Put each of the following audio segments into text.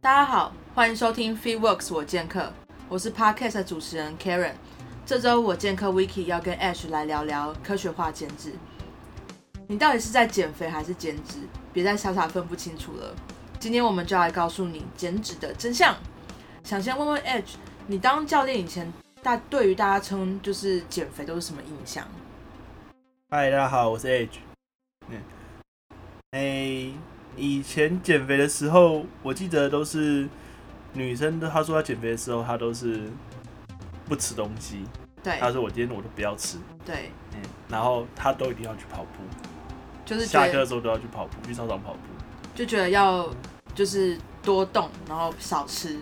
大家好，欢迎收听 Free Works 我健客，我是 Podcast 的主持人 Karen。这周我健客 Wiki 要跟 Ash 来聊聊科学化减脂。你到底是在减肥还是减脂？别再傻傻分不清楚了。今天我们就来告诉你减脂的真相。想先问问 Ash，你当教练以前，大对于大家称就是减肥都是什么印象？嗨，大家好，我是 Ash。嗯，哎，以前减肥的时候，我记得都是女生，她说她减肥的时候，她都是不吃东西。对。她说我今天我都不要吃。对。嗯，然后她都一定要去跑步，就是下课的时候都要去跑步，去操场跑步。就觉得要就是多动，然后少吃。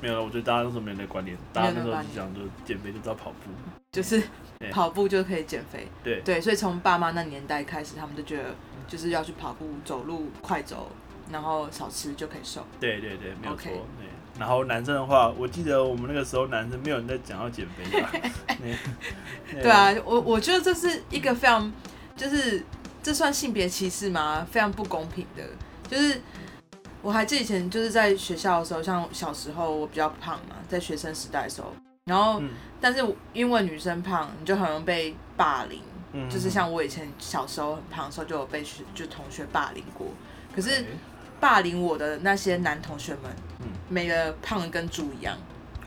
没有了，我觉得大家那时候没有那个观念，大家那时候就讲，就减肥就知道跑步，就是跑步就可以减肥。对对，所以从爸妈那年代开始，他们就觉得就是要去跑步、走路、快走，然后少吃就可以瘦。对对对，没有错。对，然后男生的话，我记得我们那个时候男生没有人在讲要减肥吧。对，对啊，我我觉得这是一个非常，就是这算性别歧视吗？非常不公平的，就是。我还记得以前就是在学校的时候，像小时候我比较胖嘛，在学生时代的时候，然后，嗯、但是因为女生胖，你就很容易被霸凌，嗯、就是像我以前小时候很胖的时候，就有被就同学霸凌过。可是霸凌我的那些男同学们，嗯、每个胖的跟猪一样。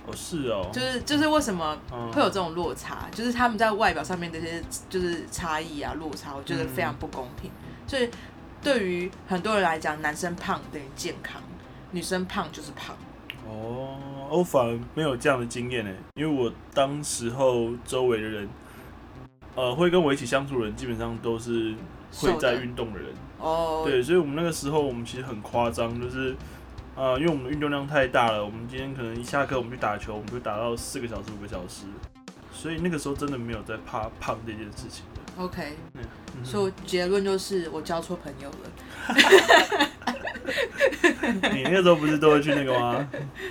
哦，是哦。就是就是为什么会有这种落差？嗯、就是他们在外表上面这些就是差异啊落差，我觉得非常不公平，嗯、所以。对于很多人来讲，男生胖等于健康，女生胖就是胖。哦，我反而没有这样的经验呢，因为我当时候周围的人，呃，会跟我一起相处的人，基本上都是会在运动的人。哦，对，所以我们那个时候，我们其实很夸张，就是，呃，因为我们的运动量太大了，我们今天可能一下课我们去打球，我们就打到四个小时、五个小时，所以那个时候真的没有在怕胖这件事情。OK，所以结论就是我交错朋友了。你那个时候不是都会去那个吗？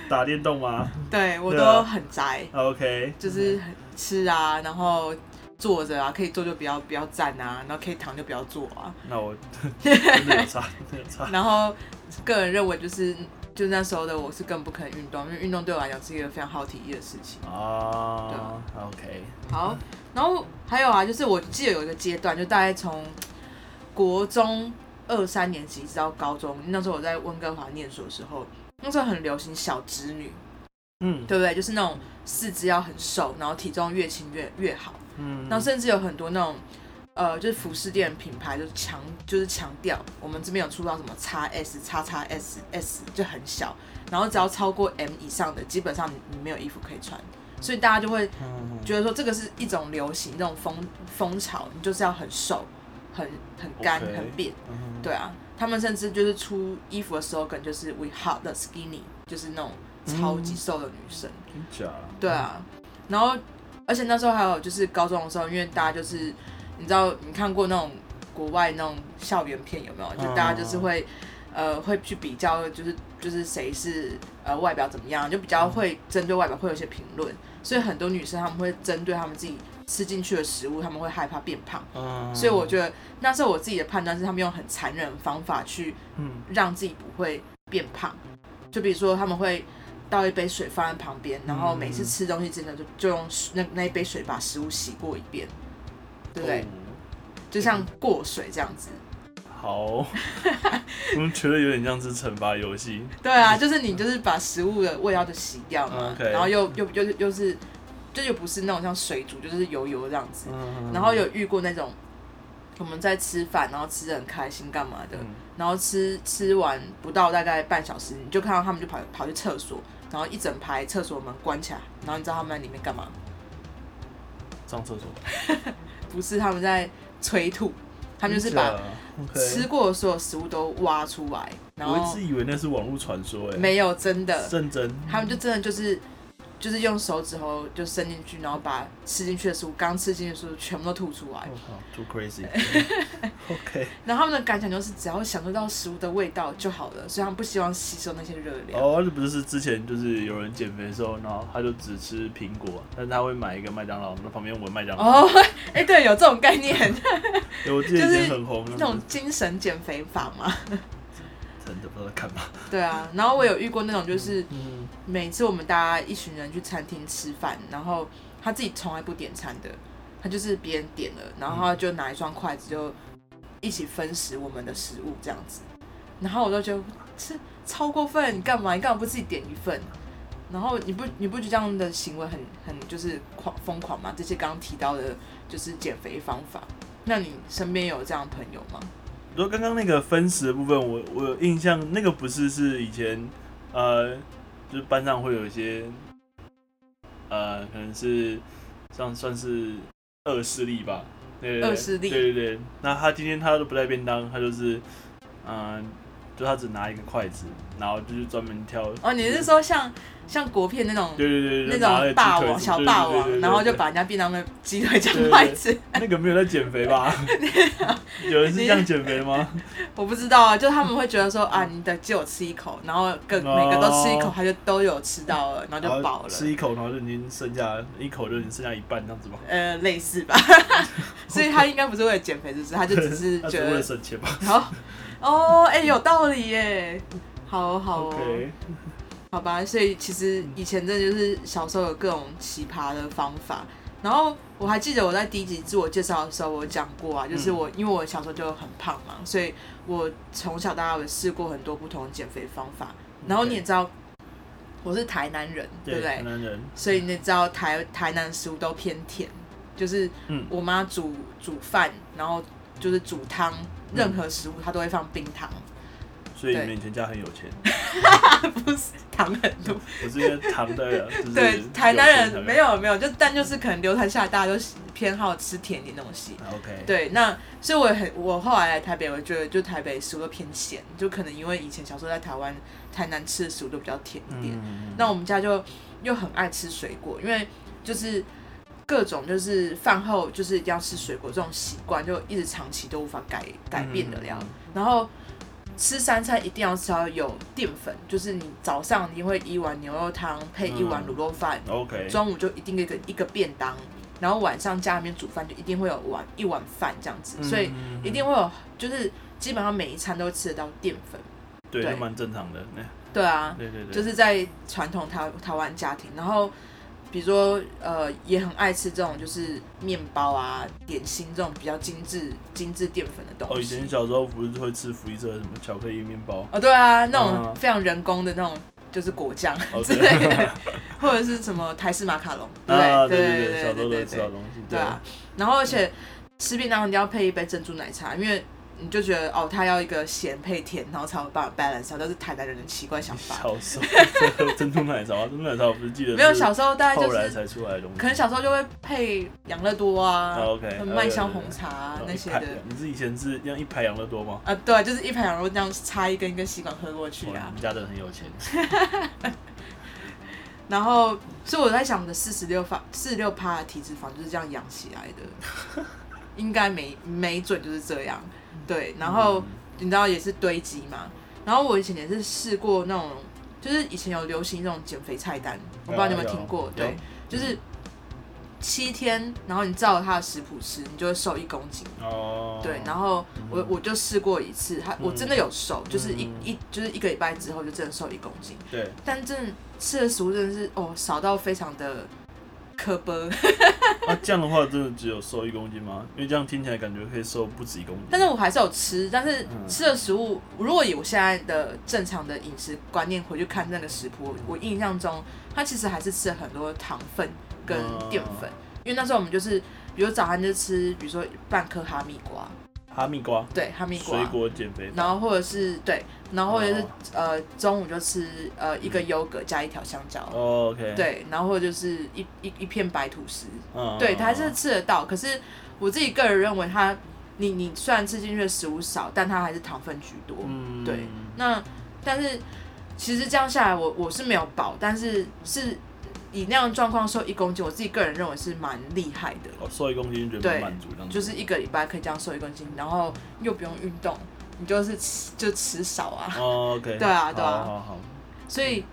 打电动吗？对，我都很宅。OK，就是吃啊，然后坐着啊，可以坐就不要不要站啊，然后可以躺就不要坐啊。那我 真的有差，真的有差。然后个人认为就是。就那时候的我是更不可能运动，因为运动对我来讲是一个非常耗体力的事情。哦、对，OK。好，然后还有啊，就是我记得有一个阶段，就大概从国中二三年级直到高中，那时候我在温哥华念书的时候，那时候很流行小侄女，嗯，对不对？就是那种四肢要很瘦，然后体重越轻越越好，嗯，然后甚至有很多那种。呃，就是服饰店品牌就是强，就是强调我们这边有出到什么叉 S、叉叉 S S 就很小，然后只要超过 M 以上的，基本上你你没有衣服可以穿，所以大家就会觉得说这个是一种流行，这种风风潮，你就是要很瘦、很很干、Okay. 很扁，对啊，他们甚至就是出衣服的时候，可能就是 We Hot the Skinny，就是那种超级瘦的女生，假，对啊，然后而且那时候还有就是高中的时候，因为大家就是。你知道你看过那种国外那种校园片有没有？就大家就是会，呃，会去比较，就是就是谁是呃外表怎么样，就比较会针对外表会有一些评论。所以很多女生她们会针对她们自己吃进去的食物，她们会害怕变胖。所以我觉得那时候我自己的判断是，他们用很残忍的方法去，让自己不会变胖。就比如说他们会倒一杯水放在旁边，然后每次吃东西真的就就用那那一杯水把食物洗过一遍。对不对？就像过水这样子。好，我们觉得有点像是惩罚游戏。对啊，就是你就是把食物的味道就洗掉嘛然后又又又又是，就又不是那种像水煮，就是油油这样子。嗯、然后有遇过那种，我们在吃饭，然后吃的很开心干嘛的，嗯、然后吃吃完不到大概半小时，你就看到他们就跑跑去厕所，然后一整排厕所门关起来，然后你知道他们在里面干嘛？上厕所。不是他们在催吐，他们就是把吃过的所有食物都挖出来。然后我一直以为那是网络传说，哎，没有，真的，认真，他们就真的就是。就是用手指头就伸进去，然后把吃进去的食物，刚吃进去的食物全部都吐出来。Oh, too crazy. OK。然后他们的感想就是，只要享受到食物的味道就好了，所以他们不希望吸收那些热量。哦，这不是之前就是有人减肥的时候，然后他就只吃苹果，但是他会买一个麦当劳，那旁边闻麦当劳。哦，哎，对，有这种概念。我记得以前很红，那种精神减肥法嘛。真的不知道在干嘛。对啊，然后我有遇过那种，就是每次我们大家一群人去餐厅吃饭，然后他自己从来不点餐的，他就是别人点了，然后他就拿一双筷子就一起分食我们的食物这样子，然后我都觉得这超过分，你干嘛？你干嘛不自己点一份？然后你不你不觉得这样的行为很很就是狂疯狂吗？这些刚刚提到的就是减肥方法，那你身边有这样的朋友吗？如果刚刚那个分食的部分，我我有印象，那个不是是以前呃，就是班上会有一些呃，可能是像算是恶势力吧，对对对，恶势力，对对对。那他今天他都不带便当，他就是嗯。呃就他只拿一个筷子，然后就是专门挑。哦，你是说像像国片那种？对对对，那种霸王小霸王，然后就把人家便当的鸡腿夹筷子。那个没有在减肥吧？有人是这样减肥吗？我不知道啊，就他们会觉得说啊，你得借我吃一口，然后各每个都吃一口，他就都有吃到了，然后就饱了。吃一口，然后就已经剩下一口，就已经剩下一半这样子吗？呃，类似吧。所以他应该不是为了减肥，就是他就只是 觉得省钱吧。然后。哦，哎、欸，有道理耶，好好哦，Okay. 好吧，所以其实以前真的就是小时候有各种奇葩的方法，然后我还记得我在第一集自我介绍的时候我讲过啊，就是我因为我小时候就很胖嘛，所以我从小到大有试过很多不同的减肥方法，然后你也知道我是台南人，对，对不对？台南人，所以你也知道台台南食物都偏甜，就是我妈煮煮饭，然后就是煮汤。任何食物它都会放冰糖，所以你们以前家很有钱？不是糖很多，我是因为糖的。对，台南人没有没有，就但就是可能流传下来，大家都偏好吃甜点东西。OK。对，那所以我很我后来来台北，我觉得就台北食物都偏咸，就可能因为以前小时候在台湾台南吃的食物都比较甜一点。那我们家就又很爱吃水果，因为就是。各种就是饭后就是一定要吃水果这种习惯，就一直长期都无法改改变得了。然后吃三餐一定要吃到有淀粉，就是你早上你会一碗牛肉汤配一碗卤肉饭，OK。中午就一定一个一个便当，然后晚上家里面煮饭就一定会有碗一碗饭这样子，所以一定会有，就是基本上每一餐都吃得到淀粉，对，都蛮正常的。对啊，对对对，就是在传统台台湾家庭，然后。比如说，呃，也很爱吃这种就是面包啊、点心这种比较精致、精致淀粉的东西。哦，以前小时候不是会吃福利社什么巧克力面包？哦，对啊，那种非常人工的那种，就是果酱之类的，或者是什么台式马卡龙，对对对对对对，小时候都吃到东西。对啊，然后而且吃便当一定要配一杯珍珠奶茶，因为。你就觉得哦，他要一个咸配甜，然后才有办法 balance，都是台南人的奇怪想法。小时候喝珍珠奶茶，珍珠奶茶我不是记得是。没有小时候大概就是。后来才出来的东西。可能小时候就会配养乐多啊，OK，麦香红茶、啊、那些的。你是以前是这样一排养乐多吗？啊，对，就是一排养乐多这样插一根一根吸管喝过去啊。我们家的人很有钱。然后，所以我在想，我的四十六发四十六趴的体脂肪就是这样养起来的，应该没没准就是这样。对，然后你知道也是堆积嘛，然后我以前也是试过那种，就是以前有流行那种减肥菜单，我不知道你有没有听过？对，就是七天，然后你照着他的食谱吃，你就会瘦一公斤。哦。对，然后我我就试过一次，他我真的有瘦，就是一一就是一个礼拜之后就真的瘦一公斤。对。但真的吃的食物真的是哦少到非常的。可不，那这样的话，真的只有瘦一公斤吗？因为这样听起来感觉可以瘦不止一公斤。但是我还是有吃，但是吃的食物，如果以我现在的正常的饮食观念回去看那个食谱，我印象中，它其实还是吃了很多糖分跟淀粉。因为那时候我们就是，比如早餐就吃，比如说半颗哈密瓜。哈密瓜，对，哈密瓜，水果减肥。然后或者是对，然后或者是呃中午就吃呃一个优格加一条香蕉。哦，OK。对，然后或者就是一一一片白吐司。对，它还是吃得到。可是我自己个人认为，它你你虽然吃进去的食物少，但它还是糖分居多。嗯。对，那但是其实这样下来，我我是没有饱，但是是。以那样状况瘦一公斤，我自己个人认为是蛮厉害的。哦，瘦一公斤觉得蛮满足这样子。就是一个礼拜可以这样瘦一公斤，然后又不用运动，你就是吃就吃少啊。哦，OK。对啊，对啊。好好好。所以，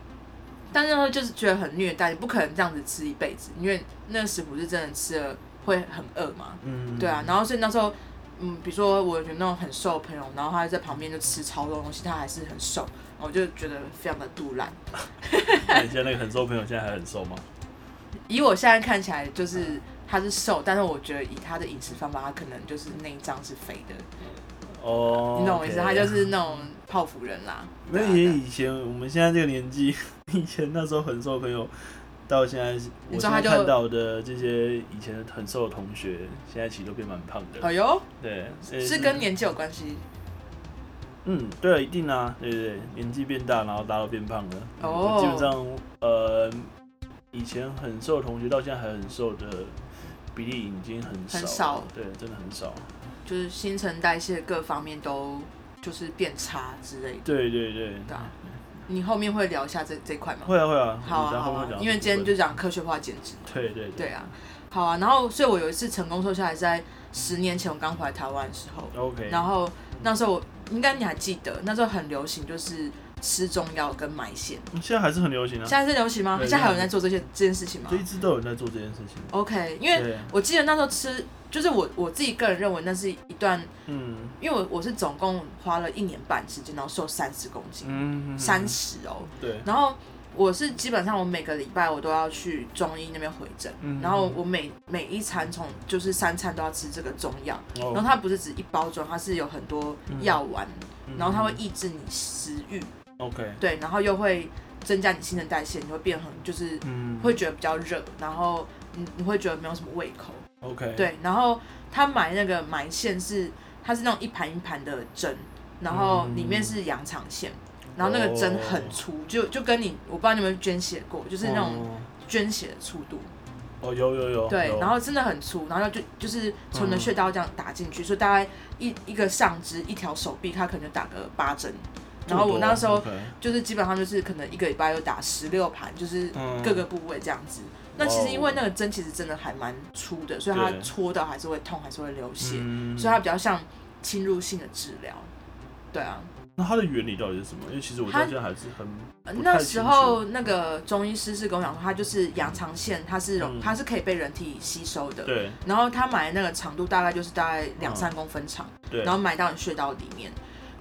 但是就是觉得很虐待，你不可能这样子吃一辈子，因为那个食谱是真的吃了会很饿嘛。嗯。对啊，然后所以那时候嗯，比如说我有那种很瘦的朋友，然后他在旁边就吃超多东西，他还是很瘦，我就觉得非常的杜烂。那你现在那个很瘦朋友现在还很瘦吗？以我现在看起来，就是他是瘦，但是我觉得以他的饮食方法，他可能就是内脏是肥的。哦，你懂我意思？他就是那种泡芙人啦。那也以前我们现在这个年纪，以前那时候很瘦的朋友，到现在我现在看到的这些以前很瘦的同学，现在其实都变蛮胖的。哎呦，对，是跟年纪有关系。嗯，对啊，一定啊，对对对，年纪变大，然后大家都变胖了。哦，基本上呃。以前很瘦的同学到现在还很瘦的比例已经很少，很少，对，真的很少。就是新陈代谢各方面都就是变差之类的。对对对。对啊。你后面会聊一下这这块吗？会啊会啊。好啊好啊。因为今天就讲科学化减脂。对对对。对啊。好啊，然后所以我有一次成功瘦下来，在十年前我刚回来台湾的时候。OK。然后那时候我应该你还记得，那时候很流行就是。吃中药跟埋线，现在还是很流行啊。现在是流行吗？现在还有人在做这些这件事情吗？就一直都有人在做这件事情。OK，因为我记得那时候吃，就是我我自己个人认为那是一段，嗯，因为我我是总共花了一年半时间，然后瘦三十公斤，嗯，三十哦，对。然后我是基本上我每个礼拜我都要去中医那边回诊，嗯，然后我每每一餐从就是三餐都要吃这个中药，然后它不是只一包装，它是有很多药丸，然后它会抑制你食欲。OK，对，然后又会增加你新陈代谢，你会变很就是会觉得比较热，然后你你会觉得没有什么胃口。OK，对，然后他买那个埋线是它是那种一盘一盘的针，然后里面是羊肠线，然后那个针很粗，就就跟你我不知道你有没有捐血过，就是那种捐血的粗度。哦，有有有。对，然后真的很粗，然后就就是从你的穴道这样打进去，所以大概一一个上肢一条手臂，它可能就打个八针。然后我那时候就是基本上就是可能一个礼拜有打十六盘，就是各个部位这样子。那其实因为那个针其实真的还蛮粗的，所以它戳到还是会痛，还是会流血，所以它比较像侵入性的治疗。对啊。那它的原理到底是什么？因为其实我现在还是很那时候那个中医师是跟我讲说，它就是羊肠线，它是它是可以被人体吸收的。对。然后他买的那个长度大概就是大概两三公分长，对然后埋到你穴道里面。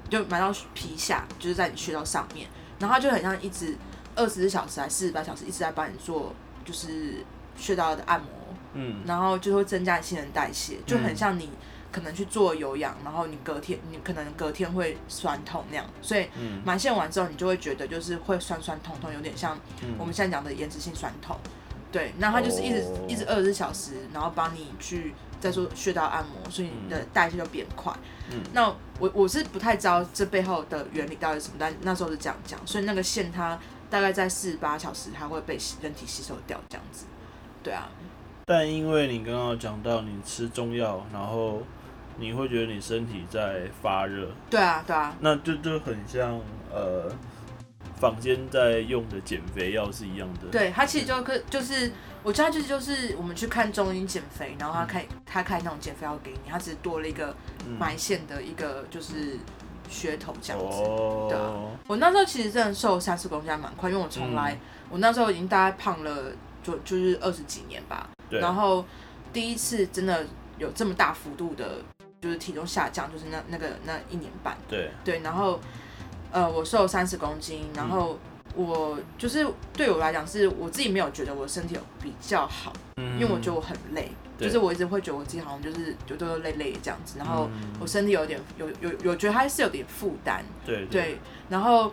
就埋到皮下，就是在你穴道上面，然后它就很像一直二十四小时还是四十八小时一直在帮你做，就是穴道的按摩，嗯，然后就会增加新陈代谢，就很像你可能去做有氧，然后你隔天你可能隔天会酸痛那样，所以埋线完之后你就会觉得就是会酸酸痛痛，有点像我们现在讲的延迟性酸痛，对，那它就是一直一直二十四小时，然后帮你去。再做穴道按摩，所以你的代谢就变快。嗯，那我我是不太知道这背后的原理到底是什么，但那时候是这样讲，所以那个线它大概在四十八小时，它会被人体吸收掉，这样子。对啊。但因为你刚刚讲到你吃中药，然后你会觉得你身体在发热。对啊，对啊。那就就很像呃，坊间在用的减肥药是一样的。对，它其实就可就是。我知道就是就是我们去看中医减肥，然后他开、嗯、他开那种减肥药给你，他只是多了一个埋线的一个就是噱头这样子。哦、对啊，我那时候其实真的瘦三十公斤还蛮快，因为我从来、嗯、我那时候已经大概胖了就就是二十几年吧。对。然后第一次真的有这么大幅度的，就是体重下降，就是那那个那一年半。对。对，然后呃，我瘦三十公斤，然后。嗯我就是对我来讲，是我自己没有觉得我身体有比较好，嗯、因为我觉得我很累，就是我一直会觉得我自己好像就是就都累累这样子，然后我身体有点有有有觉得还是有点负担，对，对，对，然后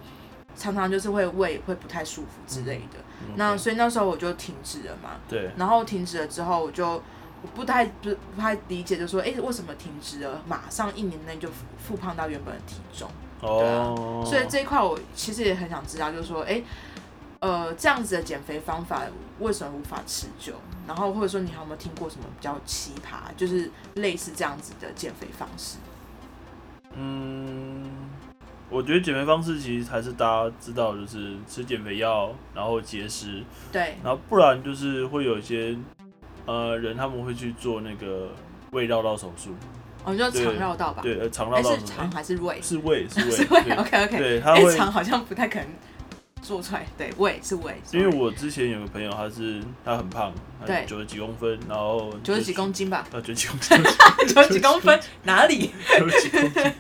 常常就是会胃会不太舒服之类的，嗯、那所以那时候我就停止了嘛，对，然后停止了之后，我就我不太不不太理解，就说哎、欸、为什么停止了，马上一年内就复胖到原本的体重。对啊，所以这一块我其实也很想知道，就是说，哎，呃，这样子的减肥方法为什么无法持久？然后或者说你还有没有听过什么比较奇葩，就是类似这样子的减肥方式？嗯，我觉得减肥方式其实还是大家知道，就是吃减肥药，然后节食，对，然后不然就是会有一些呃人他们会去做那个胃绕道手术。哦，你说肠绕道吧？对，呃，肠绕道是肠还是胃？是胃，是胃。是胃。OK OK。对，肠好像不太可能。做出来，对，胃是胃。因为我之前有个朋友，他是他很胖，对，九十几公分，然后九十几公斤吧，呃，九十几公斤，九十几公分？哪里？九十几公斤，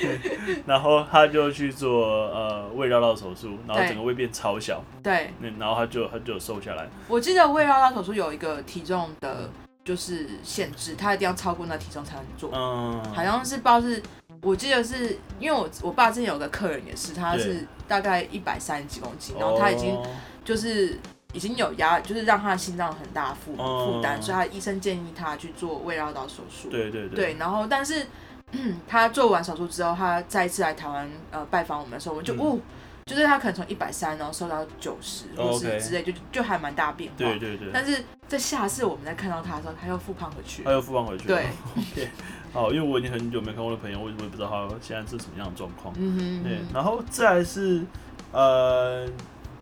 对，然后他就去做呃胃绕道手术，然后整个胃变超小，对，然后他就他就瘦下来。我记得胃绕道手术有一个体重的，就是限制，他一定要超过那体重才能做，嗯，好像是不知道是。我记得是因为我我爸之前有个客人也是，他是大概一百三十几公斤，然后他已经就是已经有压，就是让他的心脏很大负负担，所以他医生建议他去做胃绕道手术。对对对。对，然后但是 他做完手术之后，他再一次来台湾呃拜访我们的时候，我们就哦，就是他可能从一百三然后瘦到九十或是之类，就就还蛮大变化。对对对。但是在下次我们再看到他的时候，他又复胖回去。他又复胖回去。对。好，因为我已经很久没看我的朋友，我我也不知道他现在是什么样的状况。嗯哼，对，然后再来是，呃，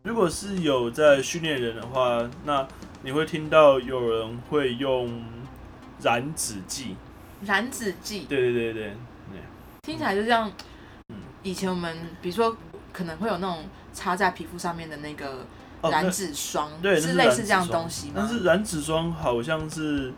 如果是有在训练人的话，那你会听到有人会用燃脂剂。燃脂剂。对对对对对。听起来就像，以前我们比如说可能会有那种擦在皮肤上面的那个燃脂霜，对，是类似这样东西吗？但是燃脂霜好像是。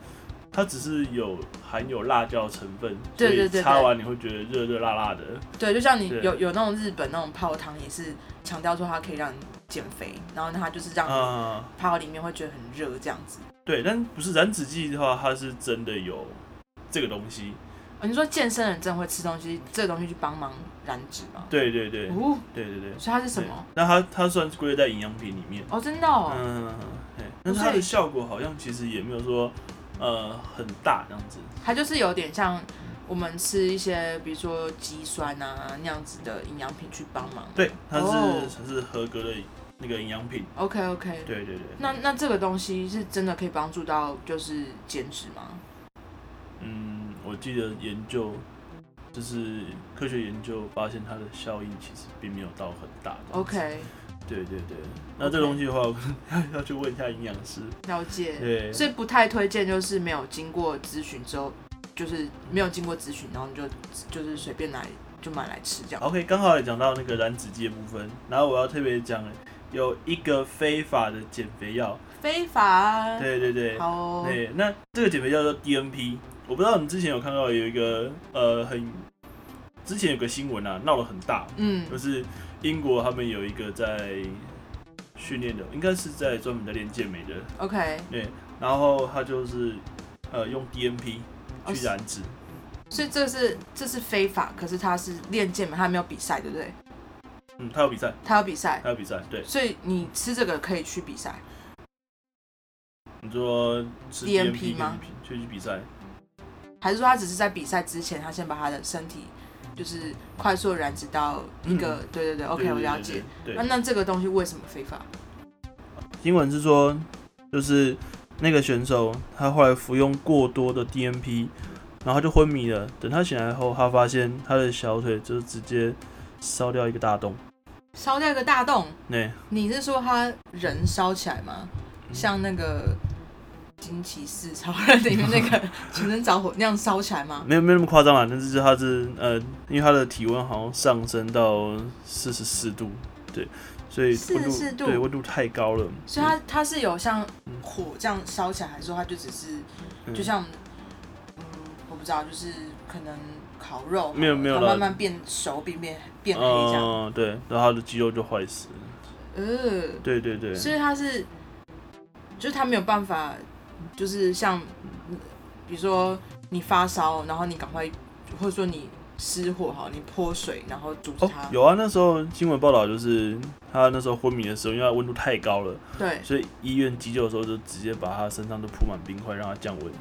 它只是有含有辣椒成分，对对对，擦完你会觉得热热辣辣的。对，就像你有有那种日本那种泡汤，也是强调说它可以让你减肥，然后它就是让你泡里面会觉得很热这样子。对，但不是燃脂剂的话，它是真的有这个东西。你说健身人真的会吃东西，这个东西去帮忙燃脂吗？对对对，哦，对对对。所以它是什么？那它它算是归类在营养品里面。哦，真的哦。嗯，对。但是它的效果好像其实也没有说。呃，很大这样子，它就是有点像我们吃一些，比如说肌酸啊那样子的营养品去帮忙。对，它是它、oh. 是合格的那个营养品。OK OK。对对对。那那这个东西是真的可以帮助到就是减脂吗？嗯，我记得研究就是科学研究发现它的效应其实并没有到很大。OK。对对对，那这个东西的话，Okay. 要去问一下营养师。了解。对。所以不太推荐，就是没有经过咨询之后，就是没有经过咨询，然后你就就是随便来就买来吃这样。OK，刚好也讲到那个燃脂剂的部分，然后我要特别讲，有一个非法的减肥药。非法？对对对。好哦。对，那这个减肥药叫 DNP，我不知道你之前有看到有一个呃很，之前有个新闻啊，闹得很大，嗯，就是。英国他们有一个在训练的，应该是在专门在练健美的。OK。对，然后他就是呃用 DNP 去燃脂。Oh, 所以这是这是非法，可是他是练健美，他还没有比赛，对不对？嗯，他有比赛。他有比赛。他有比赛，对。所以你吃这个可以去比赛。你说吃 DNP 吗？去去比赛？还是说他只是在比赛之前，他先把他的身体？就是快速燃脂到一个，嗯、对对对，OK，我了解。那那这个东西为什么非法？新闻是说，就是那个选手他后来服用过多的 DNP，然后他就昏迷了。等他醒来后，他发现他的小腿就直接烧掉一个大洞。烧掉一个大洞？对。你是说他人烧起来吗？像那个。惊奇四超人里面那个 全身着火那样烧起来吗？没有没有那么夸张啊，但是他是呃，因为他的体温好像上升到四十四度，对，所以四十四度？对温度太高了，所以他他是有像火这样烧起来，还是说他就只是就像嗯，我不知道，就是可能烤肉没有没有慢慢变熟变变变黑这样，嗯，对，然后他的肌肉就坏死了，呃，对对对，所以他是就是他没有办法。就是像，比如说你发烧，然后你赶快，或者说你失火哈，你泼水，然后阻止它。哦，有啊，那时候新闻报道就是他那时候昏迷的时候，因为他温度太高了，对，所以医院急救的时候就直接把他身上都铺满冰块，让他降温。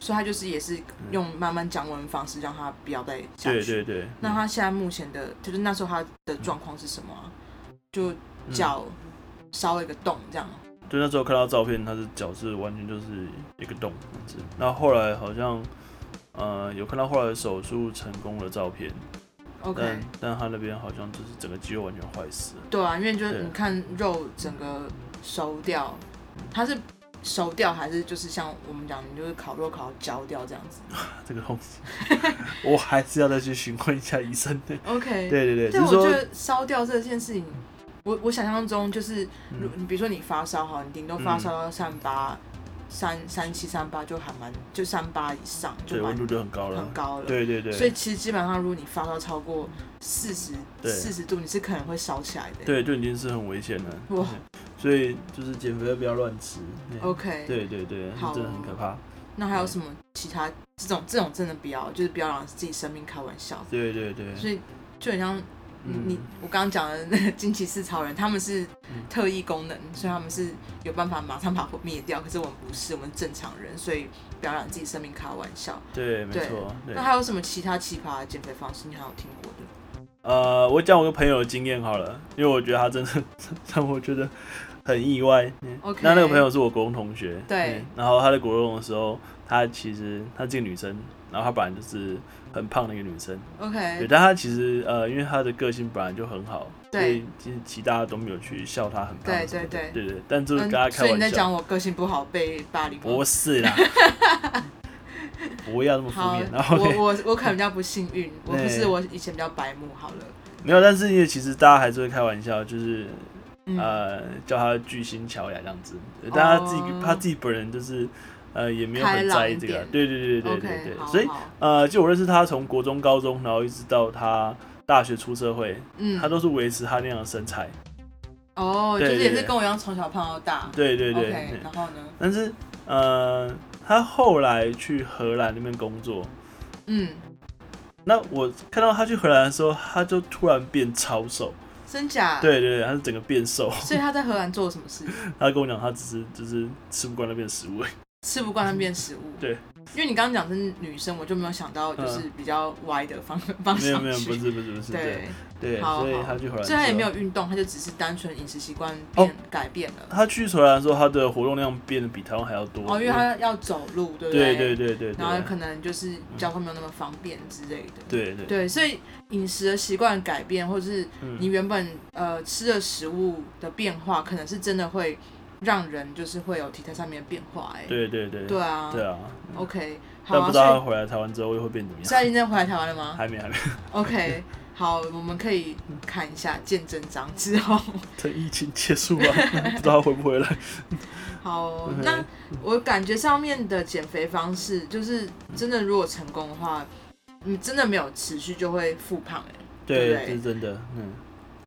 所以他就是也是用慢慢降温方式让他不要再下去。对对对。那他现在目前的，就是那时候他的状况是什么啊？就脚烧了一个洞这样。就那时候看到照片，他的脚是完全就是一个洞这样子。那后来好像，呃，有看到后来手术成功的照片。OK。但但他那边好像就是整个肌肉完全坏死了。对啊，因为就是你看肉整个熟掉，它是熟掉还是就是像我们讲，你就是烤肉烤焦掉这样子？这个东西，我还是要再去询问一下医生的。OK。对对对。但我觉得烧掉这件事情。我我想象中就是，如你比如说你发烧哈，你顶多发烧到三八。三三七三八就还蛮，就三八以上，就温度就很高了，很高了。对对对。所以其实基本上，如果你发烧超过四十四十度，你是可能会烧起来的。对，就已经是很危险了。哇！所以就是减肥不要乱吃。OK。对对对，真的很可怕。那还有什么其他这种这种真的不要，就是不要让自己生命开玩笑。对对对。所以就很像。你你我刚刚讲的那个惊奇四超人，他们是特异功能，所以他们是有办法马上把火灭掉。可是我们不是，我们正常人，所以不要让自己生命开玩笑。对，没错。那还有什么其他奇葩的减肥方式？你还有听过的？呃，我讲我个朋友的经验好了，因为我觉得他真的 让我觉得很意外。OK。那那个朋友是我国中同学。对。然后他在国中的时候，他其实他这个女生。然后她本来就是很胖的一个女生，OK，对，但她其实呃，因为她的个性本来就很好，对，所以其实其他都没有去笑她很胖，对对对对对，但就是跟她开玩笑。所以你在讲我个性不好被霸凌？不是啦，不要那么负面。然后我我我可能比较不幸运，我不是我以前比较白目好了。没有，但是因为其实大家还是会开玩笑，就是呃叫她巨星乔雅这样子，但她自己她自己本人就是。呃，也没有很在意这个，对对对对对对对，所以呃，就我认识他从国中、高中，然后一直到他大学出社会，嗯，他都是维持他那样的身材。哦，就是也是跟我一样从小胖到大。对对对。然后呢？但是呃，他后来去荷兰那边工作，嗯，那我看到他去荷兰的时候，他就突然变超瘦。真假？对对对，他是整个变瘦。所以他在荷兰做了什么事？他跟我讲，他只是就是吃不惯那边的食物。吃不惯那边食物，对，因为你刚刚讲是女生，我就没有想到就是比较歪的方方向。没有没有，不是不是不是，对对，所以他去荷兰，所以他也没有运动，他就只是单纯饮食习惯变改变了。他去荷兰的时候，他的活动量变得比台湾还要多。哦，因为他要走路，对不对？对对对对。然后可能就是交通没有那么方便之类的。对对对，所以饮食的习惯改变，或者是你原本呃吃的食物的变化，可能是真的会。让人就是会有体态上面的变化，哎，对对对，对啊，对啊，OK，但不知道他回来台湾之后又会变怎么样？现在已经回来台湾了吗？还没，还没。OK，好，我们可以看一下见证章之后，等疫情结束吧，不知道他回不回来。好，那我感觉上面的减肥方式，就是真的，如果成功的话，你真的没有持续就会复胖，哎，对，这是真的，嗯。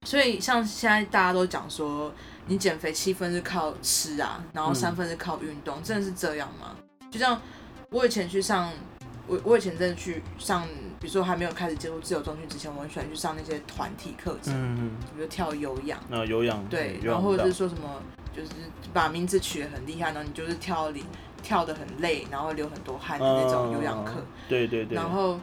所以像现在大家都讲说。你减肥七分是靠吃啊，然后三分是靠运动，嗯、真的是这样吗？就像我以前去上，我我以前真的去上，比如说还没有开始接触自由中心之前，我很喜欢去上那些团体课程，嗯嗯，比如跳有氧，那有氧，对，然后或者是说什么，就是把名字取得很厉害，然后你就是跳里跳得很累，然后流很多汗的那种有氧课，嗯，对对对，然后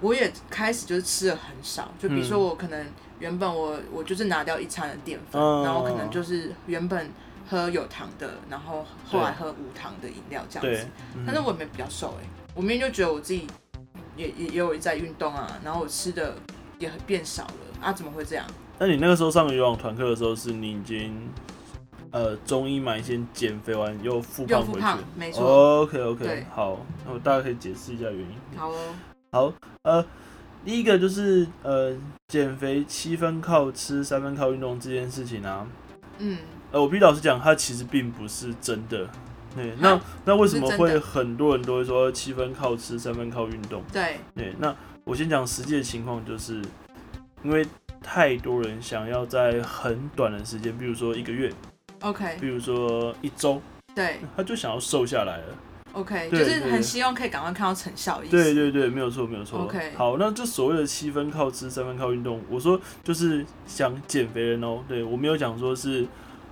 我也开始就是吃的很少，就比如说我可能。原本我我就是拿掉一餐的淀粉，嗯、然后可能就是原本喝有糖的，然后后来喝无糖的饮料这样子。嗯、但是我也没比较瘦哎、欸，我明明就觉得我自己也也也有在运动啊，然后我吃的也很变少了啊，怎么会这样？那你那个时候上游泳团课的时候，是你已经呃中医嘛先减肥完又复胖回去？胖没错。OK OK，对好，那我大概可以解释一下原因。好哦。好，呃。第一个就是呃，减肥七分靠吃，三分靠运动这件事情啊，嗯，呃，我必须老实讲，它其实并不是真的。对，那那为什么会很多人都会说七分靠吃，三分靠运动？对，对，那我先讲实际的情况，就是因为太多人想要在很短的时间，比如说一个月，OK，比如说一周，对，他就想要瘦下来了。OK，就是很希望可以赶快看到成效。对对对，没有错没有错。OK，好，那这所谓的七分靠吃，三分靠运动。我说就是想减肥人哦，对我没有讲说是，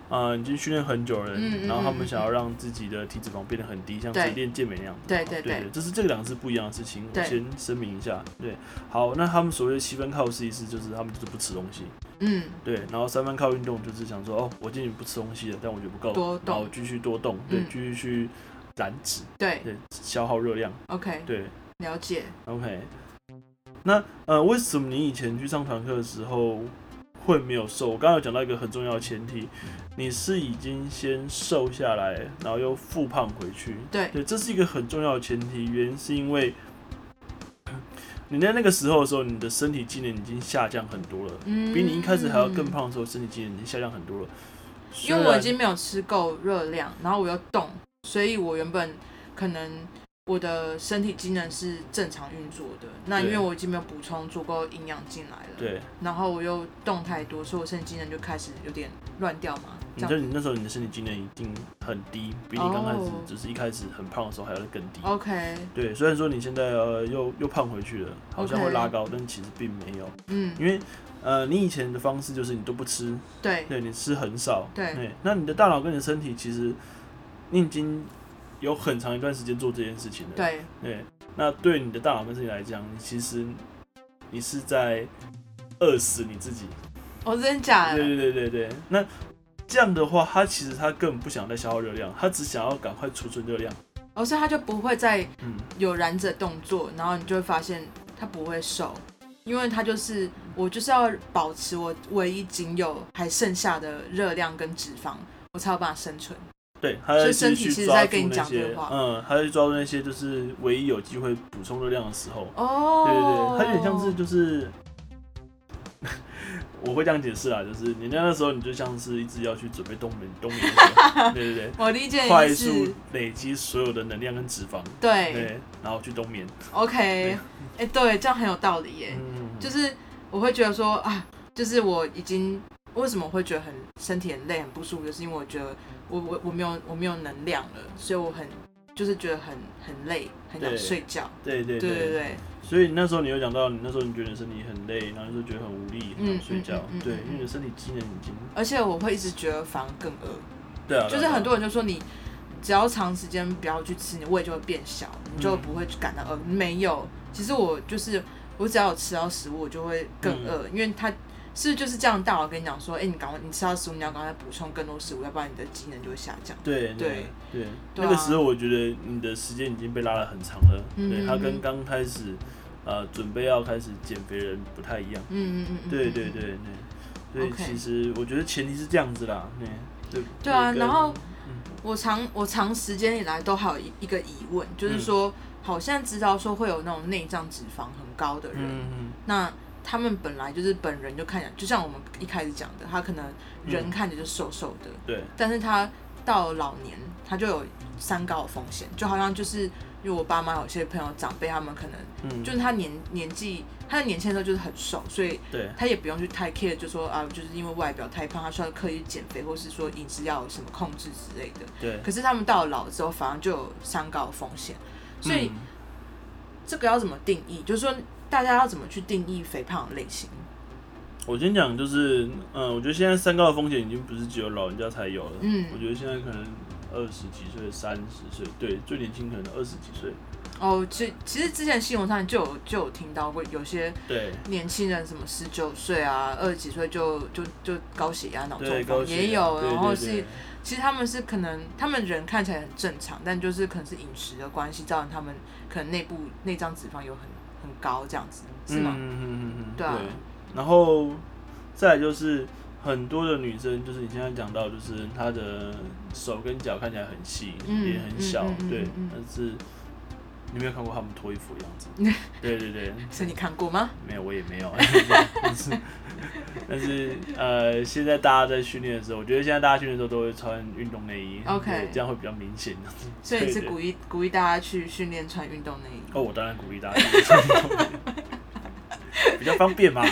呃，已经训练很久的人，然后他们想要让自己的体脂肪变得很低，像是练健美那样。对对对，这是这两个是不一样的事情，我先声明一下。对，好，那他们所谓的七分靠吃意思就是他们就是不吃东西。嗯，对，然后三分靠运动就是想说，哦，我今天不吃东西了，但我觉得不够，多动然后继续多动，对，继续去。燃脂，对对，消耗热量，OK，对，了解，OK。那呃，为什么你以前去上团课的时候会没有瘦？我刚刚有讲到一个很重要的前提，你是已经先瘦下来，然后又复胖回去，对，对，这是一个很重要的前提。原因是因为，你在那个时候的时候，你的身体机能已经下降很多了，嗯、比你一开始还要更胖的时候，身体机能已经下降很多了。因为我已经没有吃够热量，然后我又动，所以我原本可能。我的身体机能是正常运作的，那因为我已经没有补充足够营养进来了，对，然后我又动太多，所以我身体机能就开始有点乱掉嘛。你就你那时候你的身体机能一定很低，比你刚开始只是一开始很胖的时候还要更低。OK，对，虽然说你现在呃又又胖回去了，好像会拉高.但其实并没有。嗯，因为呃你以前的方式就是你都不吃，对，对你吃很少，对，对，那你的大脑跟你的身体其实你已经。有很长一段时间做这件事情了，对对，那对你的大脑跟身体来讲，你其实你是在饿死你自己。哦，真的假的？对对对对对。那这样的话，他其实他根本不想再消耗热量，他只想要赶快储存热量。哦，所以他就不会再有燃脂动作，然后你就会发现他不会瘦，因为他就是我就是要保持我唯一仅有还剩下的热量跟脂肪，我才有办法生存。对，他在身体其实在跟你讲这话，嗯，他在抓住那些就是唯一有机会补充热量的时候。哦，对对对，他有点像是就是，我会这样解释啊，就是你那个时候你就像是一直要去准备冬眠，冬眠，对对对，我理解，快速累积所有的能量跟脂肪，对对，然后去冬眠。OK，哎，对，这样很有道理耶，就是我会觉得说啊，就是我已经。为什么我会觉得很身体很累很不舒服？就是因为我觉得我我我没有我没有能量了，所以我很就是觉得很很累，很想睡觉。对对对对。所以那时候你有讲到，你那时候你觉得你身体很累，然后就觉得很无力，很想睡觉。嗯嗯嗯、对，因为你的身体机能已经。而且我会一直觉得反而更饿。对啊。就是很多人就说你只要长时间不要去吃，你胃就会变小，你就不会感到饿。嗯、没有，其实我就是我只要有吃到食物，我就会更饿，嗯、因为它。是就是这样，大佬跟你讲说，哎、欸，你赶快，你吃到食物，你要赶快补充更多食物，要不然你的机能就会下降。对对对，那个时候我觉得你的时间已经被拉得很长了。嗯、对，他跟刚开始呃准备要开始减肥人不太一样。嗯嗯嗯对对对对，所以其实我觉得前提是这样子啦。对对啊，然后我长我长时间以来都还有一一个疑问，就是说，嗯、好像知道说会有那种内脏脂肪很高的人，嗯嗯那。他们本来就是本人就看起来，就像我们一开始讲的，他可能人看着就瘦瘦的，嗯、对。但是他到了老年，他就有三高的风险，就好像就是因为我爸妈有些朋友长辈，他们可能，嗯，就是他年年纪，他在年轻的时候就是很瘦，所以对他也不用去太 care，就说啊，就是因为外表太胖，他需要刻意减肥，或是说饮食要有什么控制之类的。对。可是他们到了老之后，反而就有三高的风险，所以、嗯、这个要怎么定义？就是说。大家要怎么去定义肥胖的类型？我先讲，就是，嗯，我觉得现在三高的风险已经不是只有老人家才有了。嗯，我觉得现在可能二十几岁、三十岁，对，最年轻可能二十几岁。哦，其其实之前新闻上就有就有听到过，有些对年轻人什么十九岁啊、二十几岁就就就高血压、脑中风也有，然后是其实他们是可能他们人看起来很正常，但就是可能是饮食的关系造成他们可能内部内脏脂肪有很。很高这样子是吗？嗯嗯嗯嗯，对啊。然后再来就是很多的女生，就是你现在讲到，就是她的手跟脚看起来很细，也很小，对。但是你没有看过他们脱衣服的样子？对对对。是你看过吗？没有，我也没有。但是但是呃，现在大家在训练的时候，我觉得现在大家训练的时候都会穿运动内衣，OK，这样会比较明显。所以你是鼓励鼓励大家去训练穿运动内衣？哦，我当然鼓励大家穿运动内衣，比较方便嘛。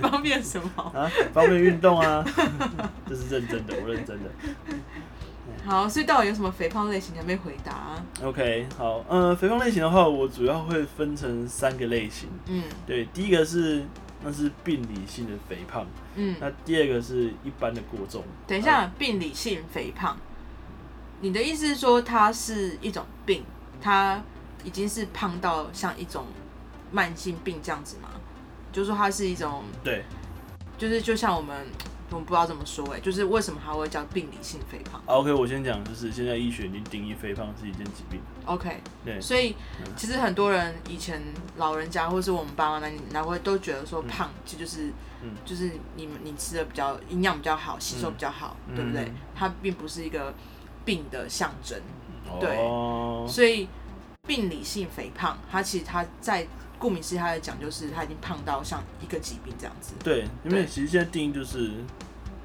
方便什么？啊，方便运动啊。这是认真的，我认真的。好，所以到底有什么肥胖类型还没回答啊？OK，好，呃，肥胖类型的话，我主要会分成三个类型。嗯，对，第一个是。那是病理性的肥胖，嗯，那第二个是一般的过重。等一下，病理性肥胖，你的意思是说它是一种病，它已经是胖到像一种慢性病这样子吗？就是说它是一种，对，就是就像我们。我们不知道怎么说哎，就是为什么还会叫病理性肥胖？OK，我先讲，就是现在医学已经定义肥胖是一件疾病。OK，对，所以其实很多人以前老人家或是我们爸妈那那会都觉得说胖，其实就是，嗯，就是你们你吃的比较营养比较好，吸收比较好，对不对？它并不是一个病的象征，对，所以病理性肥胖，它其实它在。顾名思义，他在讲就是他已经胖到像一个疾病这样子。对，因为其实现在定义就是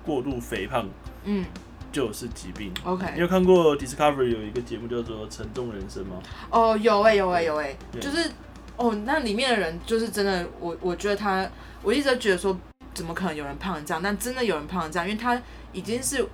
过度肥胖，嗯，就是疾病。OK，你有看过 Discovery 有一个节目叫做《沉重人生》吗？哦，有哎、欸，有哎、欸，有哎、欸，就是哦，那里面的人就是真的，我我觉得他，我一直都觉得说，怎么可能有人胖成这样？但真的有人胖成这样，因为他已经是，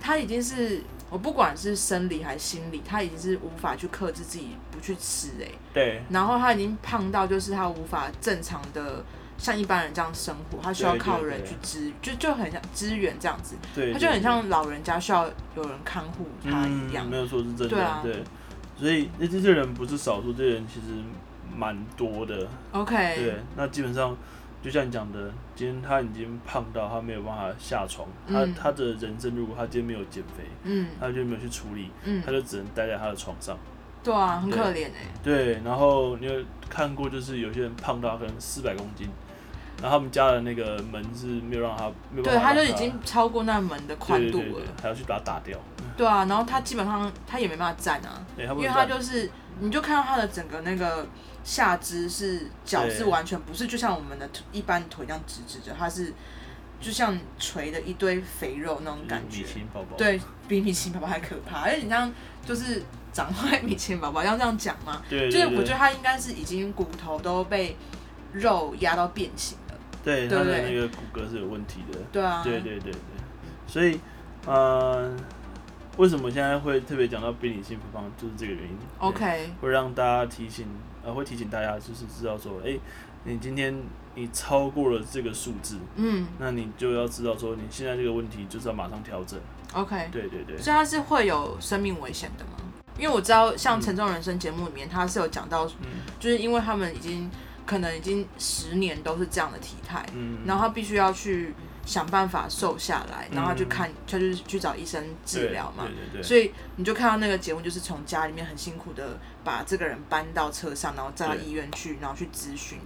他已经是。我不管是生理还是心理，他已经是无法去克制自己不去吃哎、欸。对。然后他已经胖到就是他无法正常的像一般人这样生活，他需要靠人去支，就就很像支援这样子。对。他就很像老人家需要有人看护他一样。嗯、没有说是真的。对啊。对。所以那这些人不是少数，这些人其实蛮多的。OK。对，那基本上。就像你讲的，今天他已经胖到他没有办法下床，嗯、他他的人生如果他今天没有减肥，嗯，他就没有去处理，嗯，他就只能待在他的床上。对啊，很可怜哎。对，然后你有看过，就是有些人胖到可能四百公斤，然后他们家的那个门是没有让他，没有办法他，对，他就已经超过那门的宽度了，对对对，还要去把它打掉。对啊，然后他基本上他也没办法站啊，因为他就是，你就看到他的整个那个。下肢是脚是完全不是，就像我们的一般腿这样直直的，它是就像垂的一堆肥肉那种感觉。米宝宝对，比米奇宝宝还可怕。而且你像就是长坏米奇宝宝要这样讲吗？对，对，就是我觉得他应该是已经骨头都被肉压到变形了。对，他的那个骨骼是有问题的。对啊。对对对对，所以呃。为什么现在会特别讲到病理性肥胖，就是这个原因。OK，会让大家提醒，呃，会提醒大家，就是知道说，哎、欸，你今天你超过了这个数字，嗯，那你就要知道说，你现在这个问题就是要马上调整。OK，对对对。所以它是会有生命危险的吗？因为我知道，像《沉重人生》节目里面，他是有讲到，嗯，就是因为他们已经可能已经十年都是这样的体态，嗯，然后他必须要去。想办法瘦下来，然后去看，嗯、他就是去找医生治疗嘛。对对对对，所以你就看到那个节目，就是从家里面很辛苦的把这个人搬到车上，然后再到医院去，然后去咨询。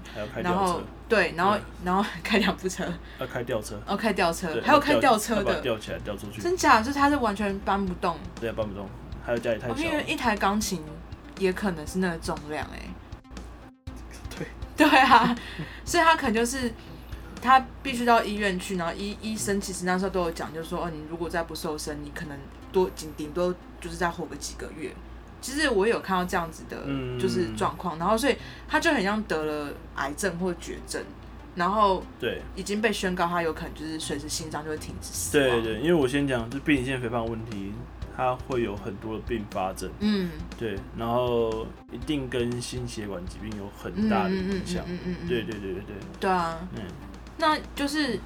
然后对，然后然后开两部车。要开吊车。哦，开吊车，还有开吊车的。吊起来，吊出去。真假？就是他是完全搬不动。对，搬不动。还有家里太小。因为一台钢琴也可能是那个重量哎、欸。对。啊，所以他可能就是。他必须到医院去，然后医医生其实那时候都有讲，就是说，哦，你如果再不瘦身，你可能多顶顶多就是再活个几个月。其实我有看到这样子的，就是状况，然后所以他就很像得了癌症或绝症，然后对已经被宣告他有可能就是随时心脏就会停止死亡。对对，因为我先讲，就病理性肥胖问题，它会有很多的并发症，嗯，对，然后一定跟心血管疾病有很大的影响，嗯嗯嗯，对对对对对，对啊，嗯。那就是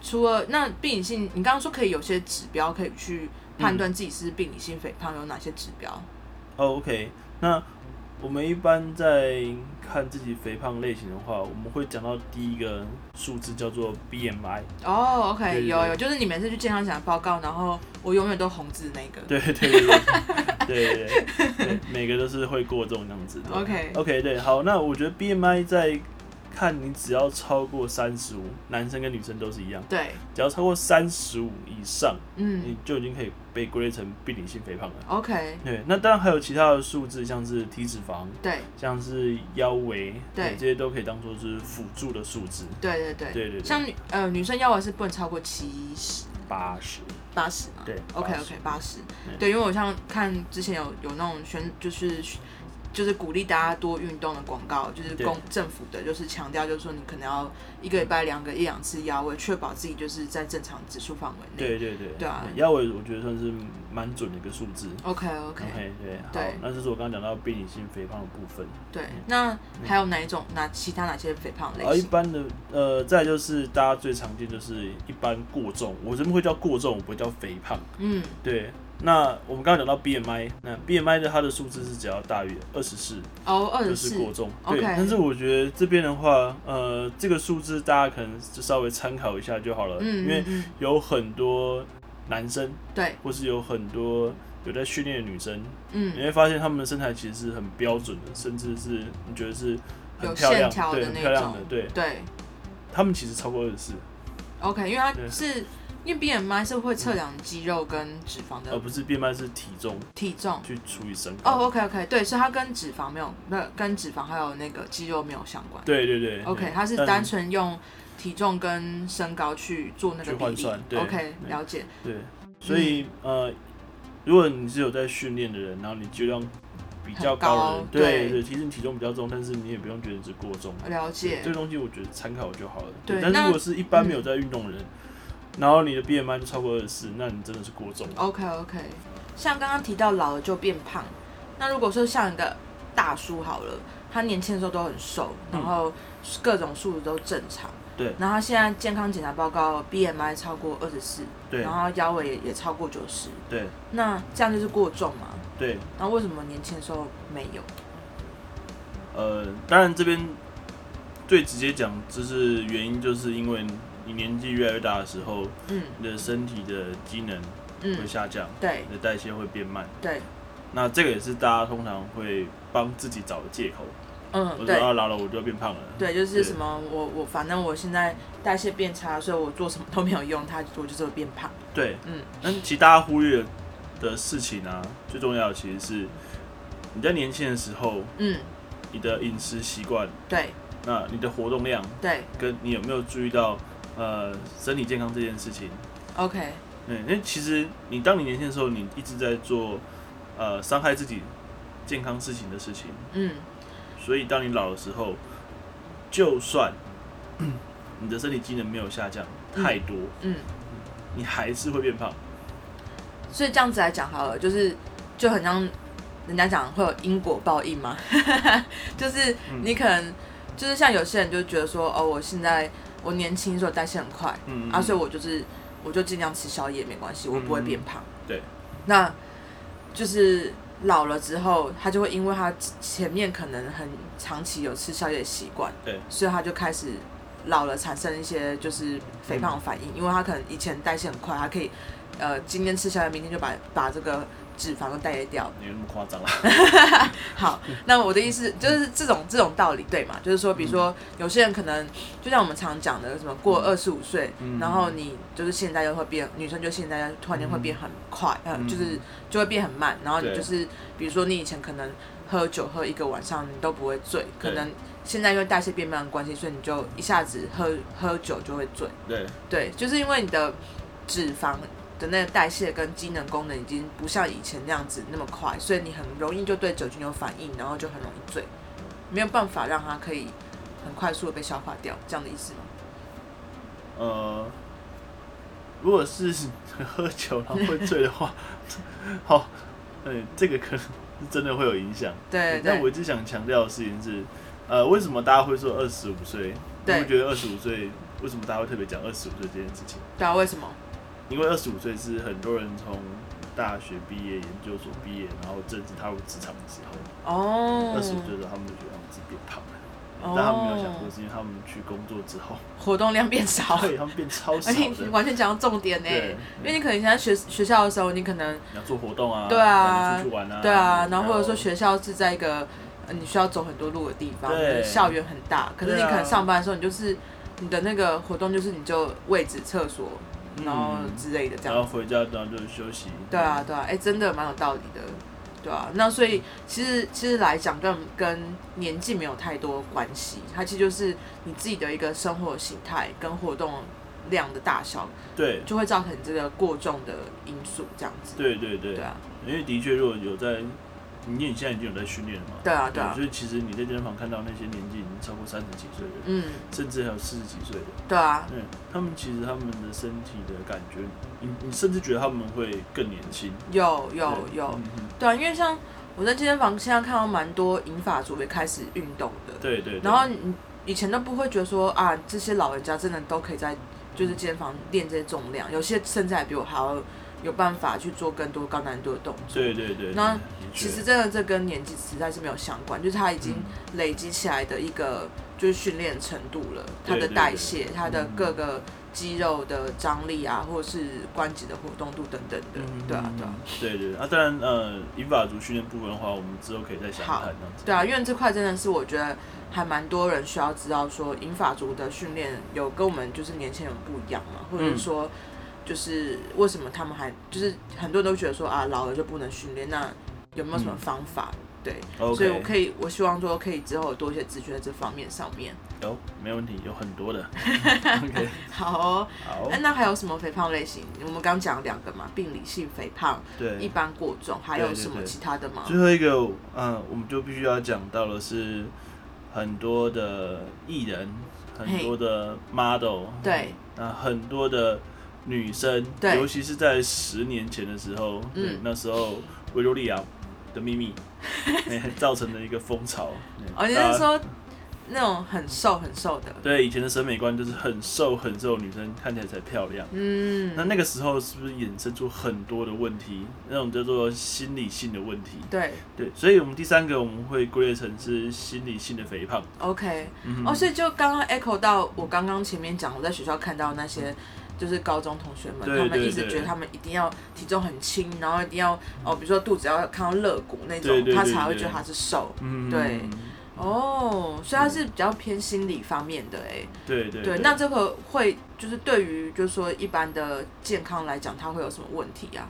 除了那病理性，你刚刚说可以有些指标可以去判断自己是病理性肥胖，有哪些指标？哦，OK，那我们一般在看自己肥胖类型的话，我们会讲到第一个数字叫做 BMI。哦，OK，对对对，有有，就是你每次去健康检查报告，然后我永远都红字那个。对对对对 对对，每个都是会过这种样子的。OK OK，对，好，那我觉得 BMI 在。看你只要超过三十五，男生跟女生都是一样。对，只要超过三十五以上，嗯，你就已经可以被归类成病理性肥胖了。OK。对，那当然还有其他的数字，像是体脂肪，对，像是腰围，对，这些都可以当做是辅助的数字。对对对，对对对。像女呃女生腰围是不能超过七十，八十，八十嘛。对，OK OK，八十。对，因为我像看之前有有那种宣就是。就是鼓励大家多运动的广告，就是公政府的，就是强调，就是说你可能要一个礼拜两个一两次腰围，确保自己就是在正常指数范围内。对对对，对啊，腰围我觉得算是蛮准的一个数字。OK OK OK 对，好，那就是我刚刚讲到病理性肥胖的部分。对，那还有哪一种？那其他哪些肥胖类型？啊，一般的，呃，再就是大家最常见就是一般过重，我这边会叫过重，我不会叫肥胖。嗯，对。那我们刚刚讲到 BMI，那 BMI 的它的数字是只要大于二十四，哦，二十四就是过重。对，但是我觉得这边的话，呃，这个数字大家可能就稍微参考一下就好了，嗯，因为有很多男生，对，或是有很多有在训练的女生，嗯，你会发现他们的身材其实是很标准的，甚至是你觉得是很漂亮，对，很漂亮的，对，对，他们其实超过二十四。OK，因为他是。因为 BMI 是会测量肌肉跟脂肪的，而不是 BMI 是体重，体重去除以身高。哦，OK OK，对，所以它跟脂肪没有，那跟脂肪还有那个肌肉没有相关。对对对，OK，它是单纯用体重跟身高去做那个比例。OK，了解。对，所以呃，如果你是有在训练的人，然后你就量比较高的人，对对，其实你体重比较重，但是你也不用觉得你是过重。了解。这个东西我觉得参考就好了。对，但如果是一般没有在运动的人。然后你的 BMI 就超过二十四，那你真的是过重。OK OK，像刚刚提到老了就变胖，那如果说像一个大叔好了，他年轻的时候都很瘦，然后各种数值都正常，对、嗯，然后他现在健康检查报告 BMI 超过二十四，对，然后腰围也也超过九十，对，那这样就是过重嘛？对，那为什么年轻的时候没有？呃，当然这边最直接讲，就是原因就是因为。你年纪越来越大的时候，嗯，你的身体的机能会下降，嗯、对，你的代谢会变慢，对。那这个也是大家通常会帮自己找的借口，嗯，我说啊老了我就要变胖了，对，就是什么我我反正我现在代谢变差，所以我做什么都没有用，它我就是会变胖，对，嗯。那其实大家忽略的事情啊，最重要的其实是你在年轻的时候，嗯，你的饮食习惯，对，那你的活动量，对，跟你有没有注意到。呃，身体健康这件事情，OK，嗯，因为其实你当你年轻的时候，你一直在做呃伤害自己健康事情的事情，嗯，所以当你老的时候，就算你的身体机能没有下降太多，嗯，嗯，你还是会变胖。所以这样子来讲好了，就是就很像人家讲会有因果报应嘛，就是你可能、嗯、就是像有些人就觉得说，哦，我现在。我年轻的时候代谢很快，嗯，嗯，啊，所以我就是，我就尽量吃宵夜没关系，我不会变胖。嗯、对，那就是老了之后，他就会因为他前面可能很长期有吃宵夜的习惯，对，所以他就开始老了产生一些就是肥胖反应，嗯、因为他可能以前代谢很快，他可以呃今天吃宵夜，明天就把把这个。脂肪都代谢掉，没有那么夸张了。好，那我的意思就是这种这种道理对嘛？就是说，比如说有些人可能就像我们常讲的，什么过二十五岁，然后你就是现在又会变，女生就现在突然间会变很快，嗯，就是就会变很慢，然后你就是比如说你以前可能喝酒喝一个晚上你都不会醉，可能现在因为代谢变慢的关系，所以你就一下子喝喝酒就会醉。对对，就是因为你的脂肪。的那个代谢跟机能功能已经不像以前那样子那么快，所以你很容易就对酒精有反应，然后就很容易醉，没有办法让它可以很快速的被消化掉，这样的意思吗？呃，如果是 喝酒然后会醉的话，好，嗯，这个可能是真的会有影响。对，但我一直想强调的事情是，呃，为什么大家会说二十五岁？你会觉得二十五岁为什么大家会特别讲二十五岁这件事情？对啊，为什么？因为二十五岁是很多人从大学毕业、研究所毕业，然后正式踏入职场的时候。哦。二十五岁的时候，他们就觉得他们自己变胖了。哦。但他们没有想过，是因为他们去工作之后，活动量变少。对，他们变超少。而 且你完全讲到重点呢。对。因为你可能现在学学校的时候，你可能你要做活动啊。对啊。出去玩啊。对啊，然后或者说学校是在一个你需要走很多路的地方，校园很大，可是你可能上班的时候，你就是你的那个活动就是你就位置、厕所。然后之类的这样，然后回家然后就休息。对啊，对啊，哎，真的蛮有道理的，对啊。那所以其实其实来讲，跟跟年纪没有太多关系，它其实就是你自己的一个生活形态跟活动量的大小，对，就会造成这个过重的因素这样子。对对对。对啊，因为的确，如果有在。你你现在已经有在训练了嘛？对啊，对啊。所以其实你在健身房看到那些年纪已经超过三十几岁的，嗯，甚至还有四十几岁的，对啊，嗯，他们其实他们的身体的感觉，你你甚至觉得他们会更年轻。有有有，嗯、对啊，因为像我在健身房现在看到蛮多银发族也开始运动的，对，对对。然后你以前都不会觉得说啊，这些老人家真的都可以在就是健身房练这些重量，有些甚至还比我还要。有办法去做更多高难度的动作。对对对。那其实真的这跟年纪实在是没有相关，就是他已经累积起来的一个就是训练程度了，他的代谢，他的各个肌肉的张力啊，或者是关节的活动度等等的，对啊对啊。对对啊，当然呃，银发族训练部分的话，我们之后可以再详谈。对啊，因为这块真的是我觉得还蛮多人需要知道，说银发族的训练有跟我们就是年轻人不一样嘛，或者是说。就是为什么他们还就是很多人都觉得说啊，老了就不能训练，那有没有什么方法？嗯对，Okay. 所以我可以，我希望说可以之后多一些资讯在这方面上面。有，没问题，有很多的。OK，好哦。好。那还有什么肥胖类型？我们刚讲两个嘛，病理性肥胖，对，一般过重，还有什么其他的吗？最后一个，嗯，我们就必须要讲到的是很多的艺人，很多的 model，对，那很多的女生，对，尤其是在十年前的时候，嗯，那时候维多利亚的秘密。造成的一个风潮。哦，你是说那种很瘦很瘦的？对，以前的审美观就是很瘦很瘦的女生看起来才漂亮。嗯，那那个时候是不是衍生出很多的问题？那种叫做心理性的问题。对对，所以我们第三个我们会归类成是心理性的肥胖。OK，嗯哼，哦，所以就刚刚 echo 到我刚刚前面讲，我在学校看到那些。就是高中同学们，他们一直觉得他们一定要体重很轻，然后一定要哦，比如说肚子要看到肋骨那种，他才会觉得他是瘦。嗯对，哦，所以他是比较偏心理方面的哎。对对对，那这个会就是对于就是说一般的健康来讲，他会有什么问题啊？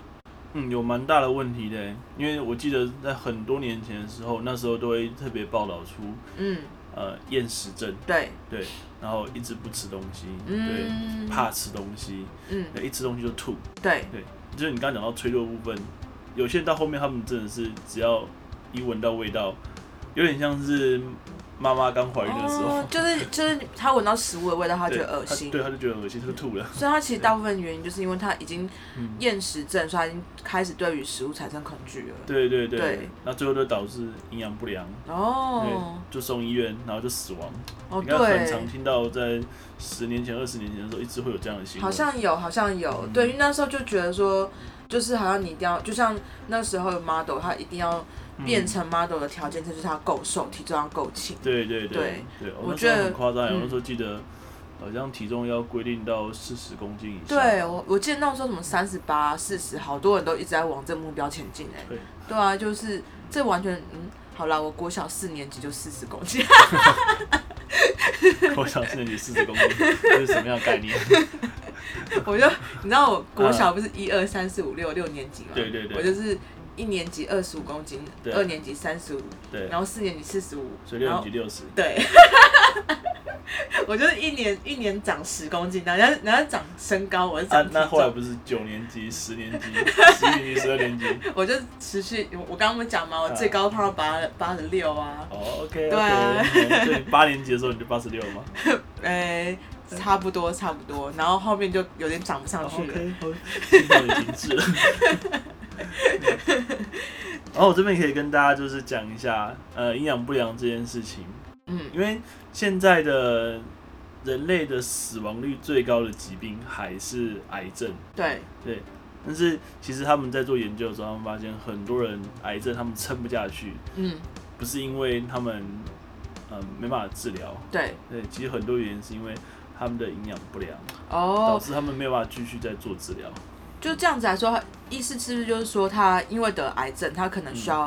嗯，有蛮大的问题的，因为我记得在很多年前的时候，那时候都会特别报道出，嗯。呃，厌食症，对对，然后一直不吃东西，嗯、对，怕吃东西，嗯，一吃东西就吐，对对，就是你刚刚讲到脆弱部分，有些人到后面他们真的是只要一闻到味道，有点像是。妈妈刚怀孕的时候，就是就是她闻到食物的味道，她觉得恶心，对，她就觉得恶心，他就吐了。所以她其实大部分原因就是因为她已经厌食症，所以她已经开始对于食物产生恐惧了。对对对，那最后就导致营养不良，哦，就送医院，然后就死亡。哦，对，很常听到在十年前、二十年前的时候，一直会有这样的新闻。好像有，好像有，对，因为那时候就觉得说，就是好像你一定要，就像那时候的 model，他一定要。变成 model 的条件就是他够瘦，体重要够轻。对对对对，我觉得很夸张。有的时候记得好像体重要规定到四十公斤以上。对，我我记得那时候什么三十八、四十，好多人都一直在往这目标前进哎。对。对啊，就是这完全嗯，好啦，我国小四年级就四十公斤。国小四年级四十公斤，这是什么样的概念？我就你知道，我国小不是一二三四五六六年级吗？对对对，我就是。一年级二十五公斤，二年级三十五，对然后四年级四十五，所以六年级六十。对，我就是一年一年长十公斤，然后然后长身高，我是长。那后来不是九年级、十年级、十一年级、十二年级？我就持续，我刚刚讲嘛，我最高胖到八八十六啊。哦，OK，对啊，所以八年级的时候你就八十六吗？哎，差不多差不多，然后后面就有点长不上去了。OK，现在停滞了。然后我这边可以跟大家就是讲一下，呃，营养不良这件事情。嗯，因为现在的人类的死亡率最高的疾病还是癌症。对对，但是其实他们在做研究的时候，他们发现很多人癌症他们撑不下去。嗯，不是因为他们呃没办法治疗。对对，其实很多原因是因为他们的营养不良，哦，导致他们没有办法继续再做治疗。就这样子来说，意思是不是就是说，他因为得癌症，他可能需要，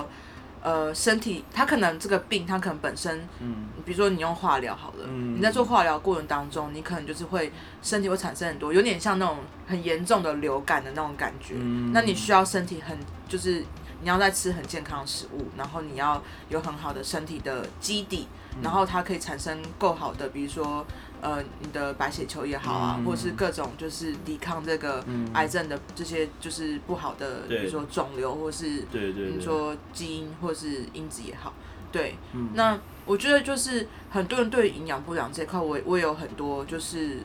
嗯、呃，身体，他可能这个病，他可能本身，嗯，比如说你用化疗好了，嗯，你在做化疗过程当中，你可能就是会身体会产生很多，有点像那种很严重的流感的那种感觉，嗯，那你需要身体很，就是你要在吃很健康的食物，然后你要有很好的身体的基底，然后它可以产生够好的，比如说。呃，你的白血球也好啊，嗯、或者是各种就是抵抗这个癌症的这些就是不好的，嗯、比如说肿瘤，或是比如说基因或是因子也好，对。嗯、那我觉得就是很多人对营养不良这块，我我有很多就是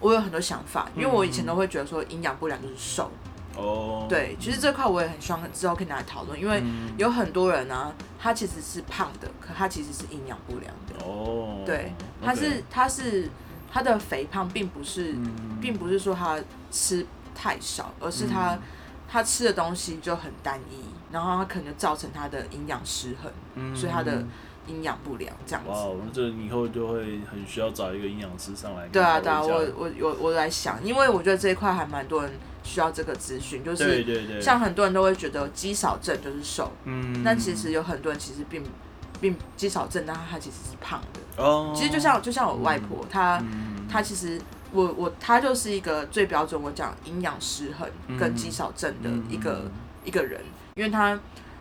我有很多想法，因为我以前都会觉得说营养不良就是瘦。哦。对，其实这块我也很希望之后可以拿来讨论，因为有很多人呢、啊，他其实是胖的，可他其实是营养不良的。哦。对。他是他是他的肥胖，并不是，并不是说他吃太少，而是他他吃的东西就很单一，然后他可能造成他的营养失衡，所以他的营养不良这样子。哇，那这以后就会很需要找一个营养师上来。对啊，对啊，我我我我来想，因为我觉得这一块还蛮多人需要这个资讯，就是像很多人都会觉得肌少症就是瘦，嗯，但其实有很多人其实并并肌少症，但他他其实是胖的。哦，其实就像就像我外婆，她她其实我我她就是一个最标准，我讲营养失衡跟肌少症的一个、嗯、一个人，因为她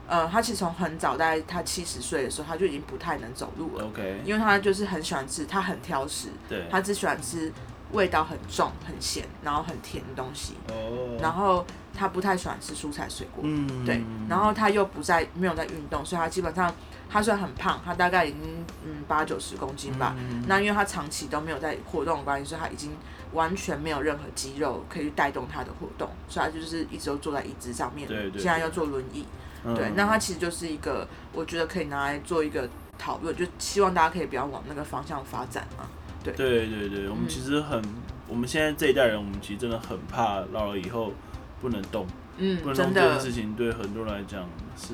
呃他其实从很早，大概他七十岁的时候，他就已经不太能走路了。OK，因为他就是很喜欢吃，他很挑食，对，他只喜欢吃味道很重、很咸，然后很甜的东西。哦，然后他不太喜欢吃蔬菜水果。嗯，对，然后他又不在没有在运动，所以他基本上。他虽然很胖，他大概已经嗯八九十公斤吧。嗯、那因为他长期都没有在活动的关系，所以他已经完全没有任何肌肉可以带动他的活动，所以他就是一直都坐在椅子上面。对现在要坐轮椅。嗯、对，那他其实就是一个，我觉得可以拿来做一个讨论，就希望大家可以不要往那个方向发展嘛。对对对，我们其实很，我们现在这一代人，我们其实真的很怕老了以后不能动。嗯，不能动这件事情对很多人来讲是。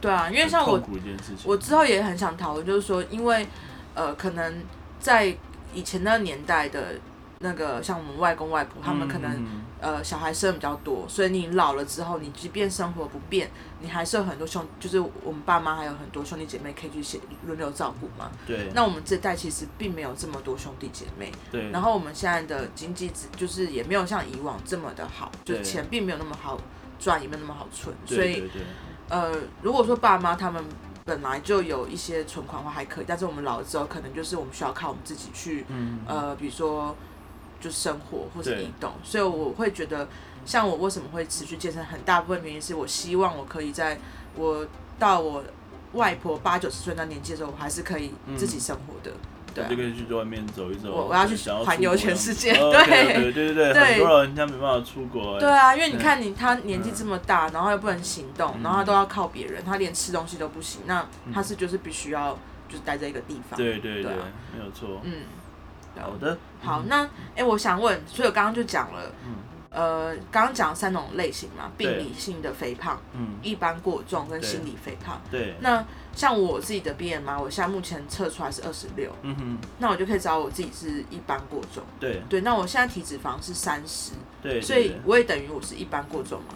对啊，因为像我，我之后也很想讨论，就是说，因为，呃，可能在以前那个年代的，那个像我们外公外婆，他们可能，呃，小孩生比较多，所以你老了之后，你即便生活不变，你还是有很多兄，就是我们爸妈还有很多兄弟姐妹可以去写轮流照顾嘛。对。那我们这代其实并没有这么多兄弟姐妹。对。然后我们现在的经济值就是也没有像以往这么的好，就钱并没有那么好赚，也没有那么好存，所以。呃，如果说爸妈他们本来就有一些存款的话还可以，但是我们老了之后，可能就是我们需要靠我们自己去，嗯、呃，比如说就生活或者移动，所以我会觉得，像我为什么会持续健身，很大部分原因是我希望我可以在我到我外婆八九十岁那年纪的时候，我还是可以自己生活的。嗯对，就可以去外面走一走。我我要去环游全世界。对对对对对，很多人家没办法出国。对啊，因为你看你他年纪这么大，然后又不能行动，然后他都要靠别人，他连吃东西都不行，那他是就是必须要就是待在一个地方。对对对，没有错。嗯，好的。好，那哎，我想问，所以我刚刚就讲了，呃，刚刚讲三种类型嘛，病理性的肥胖，嗯，一般过重跟心理肥胖。对。那像我自己的 BMI，我现在目前测出来是二十六，嗯哼，那我就可以知道我自己是一般过重，对对，那我现在体脂肪是三十，对，所以我也等于我是一般过重嘛。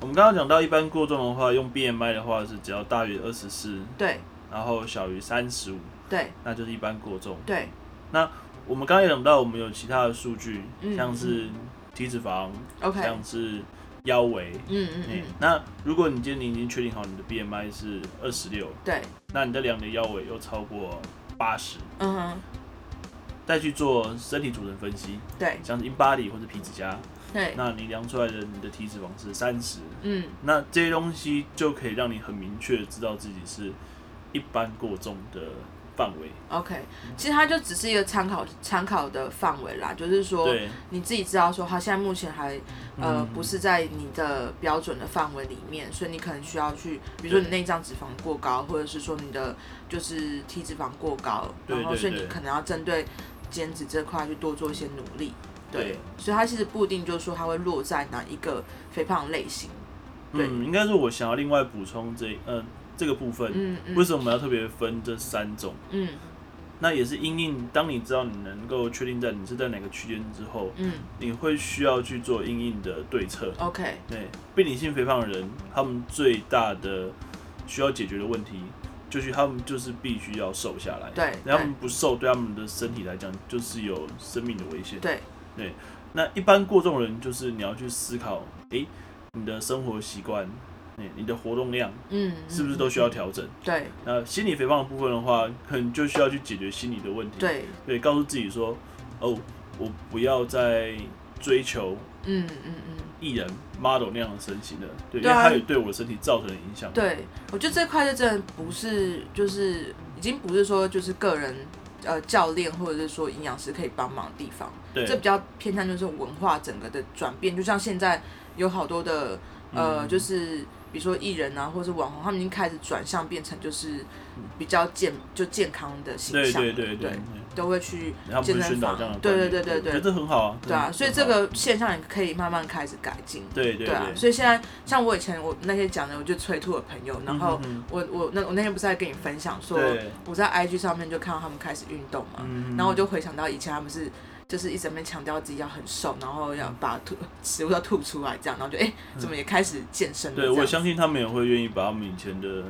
我们刚刚讲到一般过重的话，用 BMI 的话是只要大于二十四，对，然后小于三十五，对，那就是一般过重，对。那我们刚刚也讲到，我们有其他的数据，像是体脂肪，OK，像是。腰围，嗯嗯嗯，那如果你今天你已经确定好你的 BMI 是二十六，对，那你的量的腰围又超过八十，嗯哼，再去做身体组成分析，对，像是 InBody 或者皮脂夹，对，那你量出来的你的体脂肪是三十，嗯，那这些东西就可以让你很明确知道自己是一般过重的。范围，OK，其实它就只是一个参考参考的范围啦，就是说你自己知道说，它现在目前还呃不是在你的标准的范围里面，所以你可能需要去，比如说你内脏脂肪过高，或者是说你的就是体脂肪过高，然后所以你可能要针对减脂这块去多做一些努力，对，所以它其实不一定就是说它会落在哪一个肥胖类型，对，嗯，应该是我想要另外补充这嗯。这个部分，嗯嗯、为什么我们要特别分这三种？嗯，那也是因应当你知道你能够确定在你是在哪个区间之后，嗯，你会需要去做因应的对策。OK，对，病理性肥胖的人，他们最大的需要解决的问题，就是他们就是必须要瘦下来。对，他们不瘦，对他们的身体来讲，就是有生命的危险。对，对，那一般过重人，就是你要去思考，诶，你的生活习惯。你的活动量，嗯，是不是都需要调整？对。那心理肥胖的部分的话，可能就需要去解决心理的问题。对。对，告诉自己说，哦，我不要再追求，嗯嗯嗯，艺人 model 那样的身形了。对，因为它也对我的身体造成了影响。对，我觉得这块就真的不是，就是已经不是说就是个人呃教练或者是说营养师可以帮忙的地方。对。这比较偏向就是文化整个的转变，就像现在有好多的呃，就是。比如说艺人啊，或者是网红，他们已经开始转向变成就是比较健就健康的形象，对对对对，都会去健身房，对对对对对，觉得很好啊，对啊，所以这个现象也可以慢慢开始改进，对对啊，所以现在像我以前我那些讲的，我就催吐的朋友，然后我我那我那天不是在跟你分享说，我在 IG 上面就看到他们开始运动嘛，然后我就回想到以前他们是。就是一直在强调自己要很瘦，然后要把吐食物要吐出来，这样，然后就哎、欸，怎么也开始健身了？对，我相信他们也会愿意把他们以前的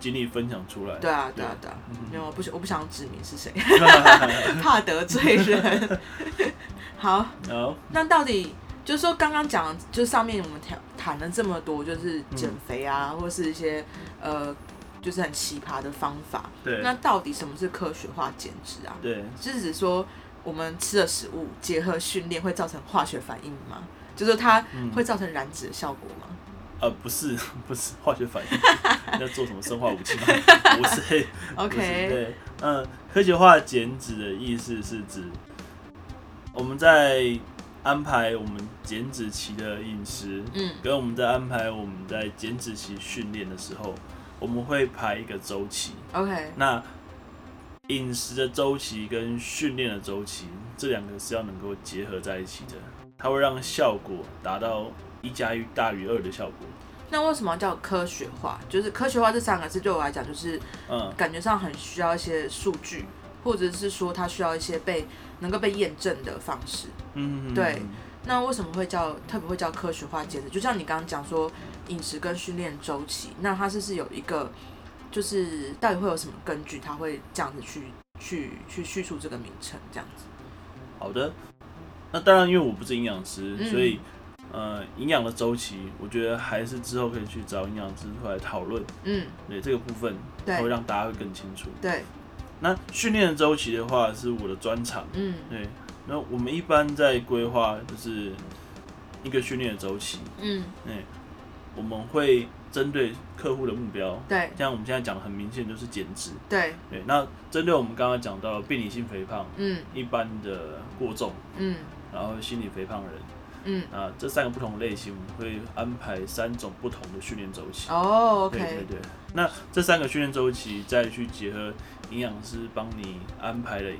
经历分享出来。对啊，对啊，对啊，因为我不我不想指名是谁，怕得罪人。好，好，那到底就是说刚刚讲，就上面我们谈谈了这么多，就是减肥啊，嗯、或是一些呃，就是很奇葩的方法。对，那到底什么是科学化减脂啊？对，是指说我们吃的食物结合训练会造成化学反应吗？就是它会造成燃脂的效果吗？呃，不是，不是化学反应，要做什么生化武器吗？不是。OK。对，嗯、呃，科学化减脂的意思是指我们在安排我们减脂期的饮食，嗯，跟我们在安排我们在减脂期训练的时候，我们会排一个周期。OK。那饮食的周期跟训练的周期，这两个是要能够结合在一起的。它会让效果达到一加一大于二的效果。那为什么叫科学化？就是科学化这三个字对我来讲，就是嗯，感觉上很需要一些数据，或者是说它需要一些被能够被验证的方式。嗯，对。那为什么会叫特别会叫科学化减脂？就像你刚刚讲说饮食跟训练周期，那它是是有一个，就是到底会有什么根据？他会这样子去去去叙述这个名称，这样子。好的。那当然，因为我不是营养师，嗯、所以呃，营养的周期，我觉得还是之后可以去找营养师出来讨论。嗯，对这个部分，会让大家会更清楚。对。那训练的周期的话，是我的专长。嗯，对。那我们一般在规划就是一个训练的周期。嗯，对。我们会针对客户的目标，对，像我们现在讲的很明显就是减脂。对，对。那针对我们刚刚讲到病理性肥胖，嗯，一般的过重，嗯。然后心理肥胖人，嗯啊，这三个不同的类型，我们会安排三种不同的训练周期。哦，OK。对对对。那这三个训练周期再去结合营养师帮你安排的，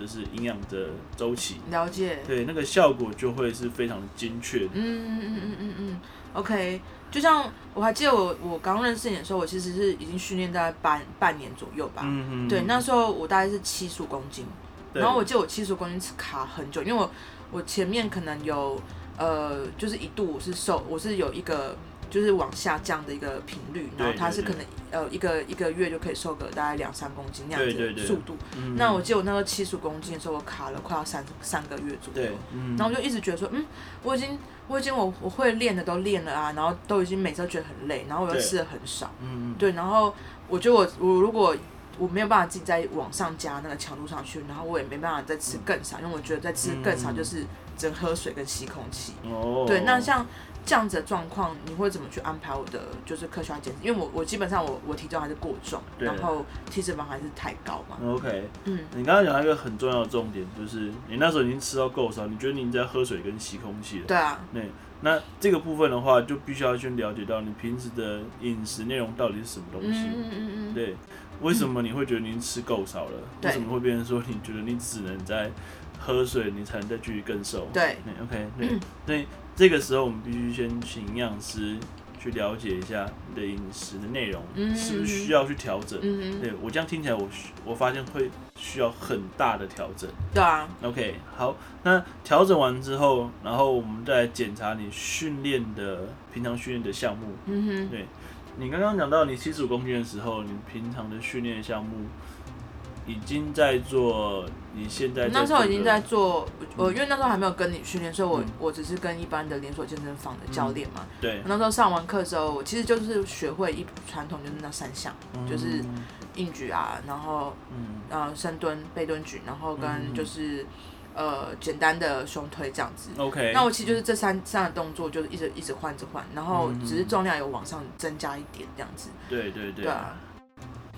就是营养的周期。了解。对，那个效果就会是非常的精确的。嗯嗯嗯嗯嗯嗯。OK，就像我还记得我我刚认识你的时候，我其实是已经训练大概半半年左右吧。嗯嗯。对，那时候我大概是七十五公斤，然后我记得我七十五公斤卡很久，因为我。我前面可能有，呃，就是一度我是瘦，我是有一个就是往下降的一个频率，然后它是可能呃一个一个月就可以瘦个大概两三公斤那样子的速度。那我记得我那个七十公斤的时候，我卡了快要三三个月左右，然后我就一直觉得说，嗯，我已经我已经我我会练的都练了啊，然后都已经每次都觉得很累，然后我又吃的很少，嗯对，然后我觉得我我如果。我没有办法自己再往上加那个强度上去，然后我也没办法再吃更少，因为我觉得再吃更少就是只喝水跟吸空气。对，那像这样子的状况，你会怎么去安排我的就是科学化减脂？因为我我基本上我我体重还是过重，然后体脂肪还是太高嘛。OK。嗯。你刚刚讲到一个很重要的重点，就是你那时候已经吃到够少，你觉得你在喝水跟吸空气了。对啊。对。那这个部分的话，就必须要去了解到你平时的饮食内容到底是什么东西。嗯嗯嗯对。为什么你会觉得你吃够少了？嗯、为什么会变成说你觉得你只能在喝水，你才能再继续更瘦？对，OK，对，所以、嗯、这个时候我们必须先请营养师去了解一下你的饮食的内容，嗯、是不是需要去调整？嗯对我这样听起来我，我我发现会需要很大的调整。对啊，OK，好，那调整完之后，然后我们再来检查你训练的平常训练的项目。嗯哼，对。你刚刚讲到你七十五公斤的时候，你平常的训练项目已经在做，你现在，在那时候已经在做，我因为那时候还没有跟你训练，所以我、嗯、我只是跟一般的连锁健身房的教练嘛。嗯、对。那时候上完课之后，我其实就是学会一传统就是那三项，嗯、就是硬举啊，然后嗯呃深蹲、背蹲举，然后跟就是。呃，简单的胸推这样子。OK。那我其实就是这三三个动作，就是一直一直换着换，然后只是重量有往上增加一点这样子。对对对。对啊。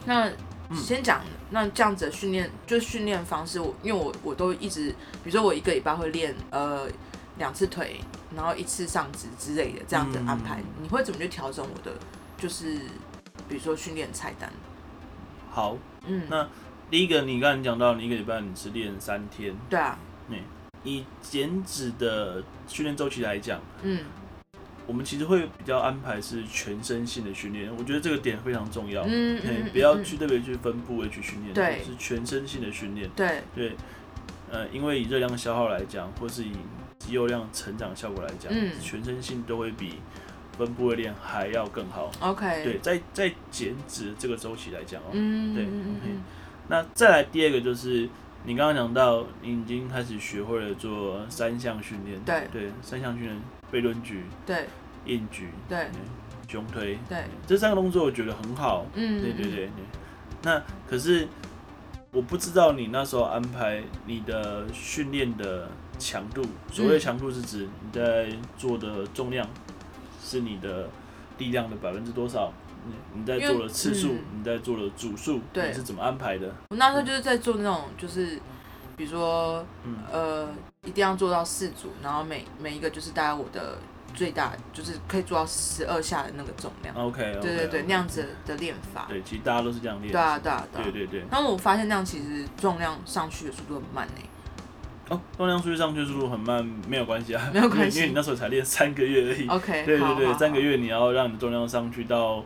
那先讲，那这样子的训练，就是训练方式，我因为我我都一直，比如说我一个礼拜会练呃两次腿，然后一次上肢之类的这样子安排。嗯、你会怎么去调整我的，就是比如说训练菜单？好，嗯，那第一个你刚才讲到，你一个礼拜你是练三天。对啊。以减脂的训练周期来讲，嗯，我们其实会比较安排是全身性的训练，我觉得这个点非常重要，嗯，不要去特别去分部位去训练，对，是全身性的训练，对，对，呃，因为以热量消耗来讲，或是以肌肉量成长效果来讲，嗯，全身性都会比分部位练还要更好。OK。对，在在减脂这个周期来讲哦，嗯，对，OK。那再来第二个就是你刚刚讲到，你已经开始学会了做三项训练。对。对，三项训练：背蹲举、对，硬举、对，胸推。对，这三个动作我觉得很好。嗯，对对对对。那可是我不知道你那时候安排你的训练的强度，所谓的强度是指你在做的重量是你的力量的百分之多少？你在做的次数，嗯、你在做的组数，你是怎么安排的？我那时候就是在做那种，就是比如说，嗯、呃，一定要做到四组，然后每每一个就是大概我的最大就是可以做到十二下的那个重量。OK，, okay 对对对，okay, 那样子的练法。对，其实大家都是这样练。对啊，对啊，对啊。对对对。然后我发现那样其实重量上去的速度很慢诶。哦，重量数据上去速度很慢，没有关系啊，没有关系，因为你那时候才练三个月而已。OK，对对对，三个月你要让你重量上去到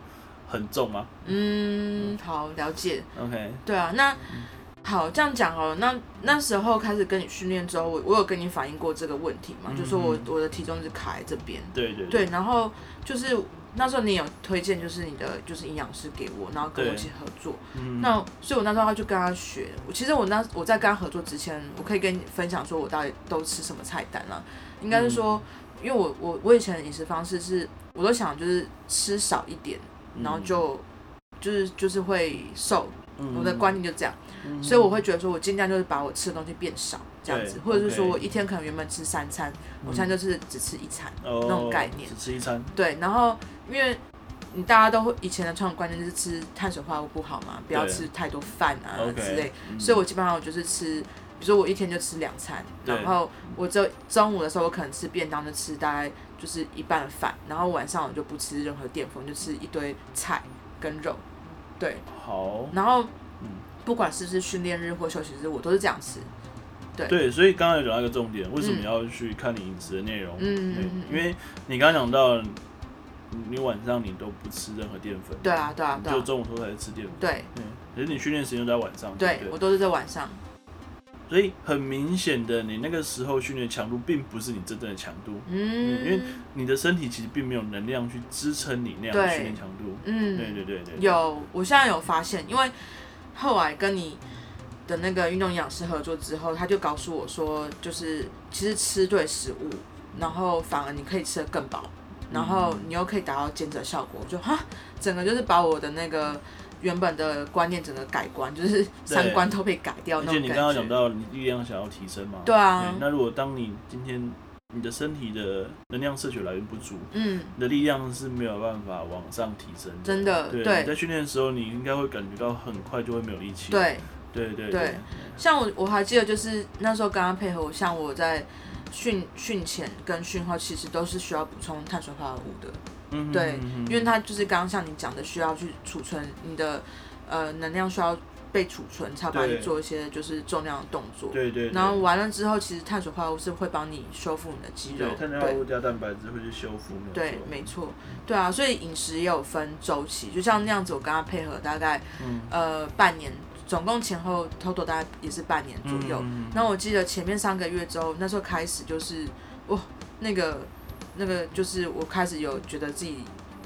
很重吗？嗯，好，了解。OK，对啊，那好，这样讲哦，那那时候开始跟你训练之后，我我有跟你反映过这个问题嘛？嗯、就说我我的体重是卡在这边。对对对，对，然后就是。那时候你有推荐，就是你的就是营养师给我，然后跟我一起合作。嗯、那所以，我那时候他就跟他学。其实我那我在跟他合作之前，我可以跟你分享说，我到底都吃什么菜单啊？应该是说，嗯、因为我我我以前的饮食方式是，我都想就是吃少一点，然后就、嗯、就是就是会瘦。嗯、我的观念就这样，嗯、所以我会觉得说，我尽量就是把我吃的东西变少。这样子，或者是说我一天可能原本吃三餐，我现在就是只吃一餐那种概念。只吃一餐。对，然后因为你大家都会以前的传统观念就是吃碳水化合物不好嘛，不要吃太多饭啊之类，所以我基本上我就是吃，比如说我一天就吃两餐，然后我就中午的时候我可能吃便当就吃大概就是一半饭，然后晚上我就不吃任何淀粉，就吃一堆菜跟肉。对。好。然后，不管是不是训练日或休息日，我都是这样吃。对，对，所以刚刚有讲到一个重点，为什么要去看你饮食的内容？嗯，对，因为你刚刚讲到，你晚上你都不吃任何淀粉。对啊，对啊，就中午时候才吃淀粉。对，可是你训练时间都在晚上。对，我都是在晚上。所以很明显的，你那个时候训练强度并不是你真正的强度。嗯。因为你的身体其实并没有能量去支撑你那样的训练强度。嗯，对对对对。有，我现在有发现，因为后来跟你。的那个运动营养师合作之后，他就告诉我说，就是其实吃对食物，然后反而你可以吃得更饱，然后你又可以达到减脂效果。我就哈，整个就是把我的那个原本的观念整个改观，就是三观都被改掉那种感觉。而且你刚刚讲到你力量想要提升嘛？对啊。那如果当你今天你的身体的能量摄取来源不足，嗯，你的力量是没有办法往上提升的。真的。对。对你在训练的时候，你应该会感觉到很快就会没有力气。对。对对对，像我我还记得，就是那时候刚刚配合，我像我在训训前跟训后，其实都是需要补充碳水化合物的。嗯哼嗯哼，对，因为它就是刚刚像你讲的，需要去储存你的呃能量，需要被储存，才帮你做一些就是重量的动作。对，对对。然后完了之后，其实碳水化合物是会帮你修复你的肌肉。碳水化合物加蛋白质会去修复。对，没错。对啊，所以饮食也有分周期，就像那样子，我跟他配合大概、嗯、呃半年。总共前后 total 大概也是半年左右。那、嗯、我记得前面三个月之后，那时候开始就是，哇，那个那个就是我开始有觉得自己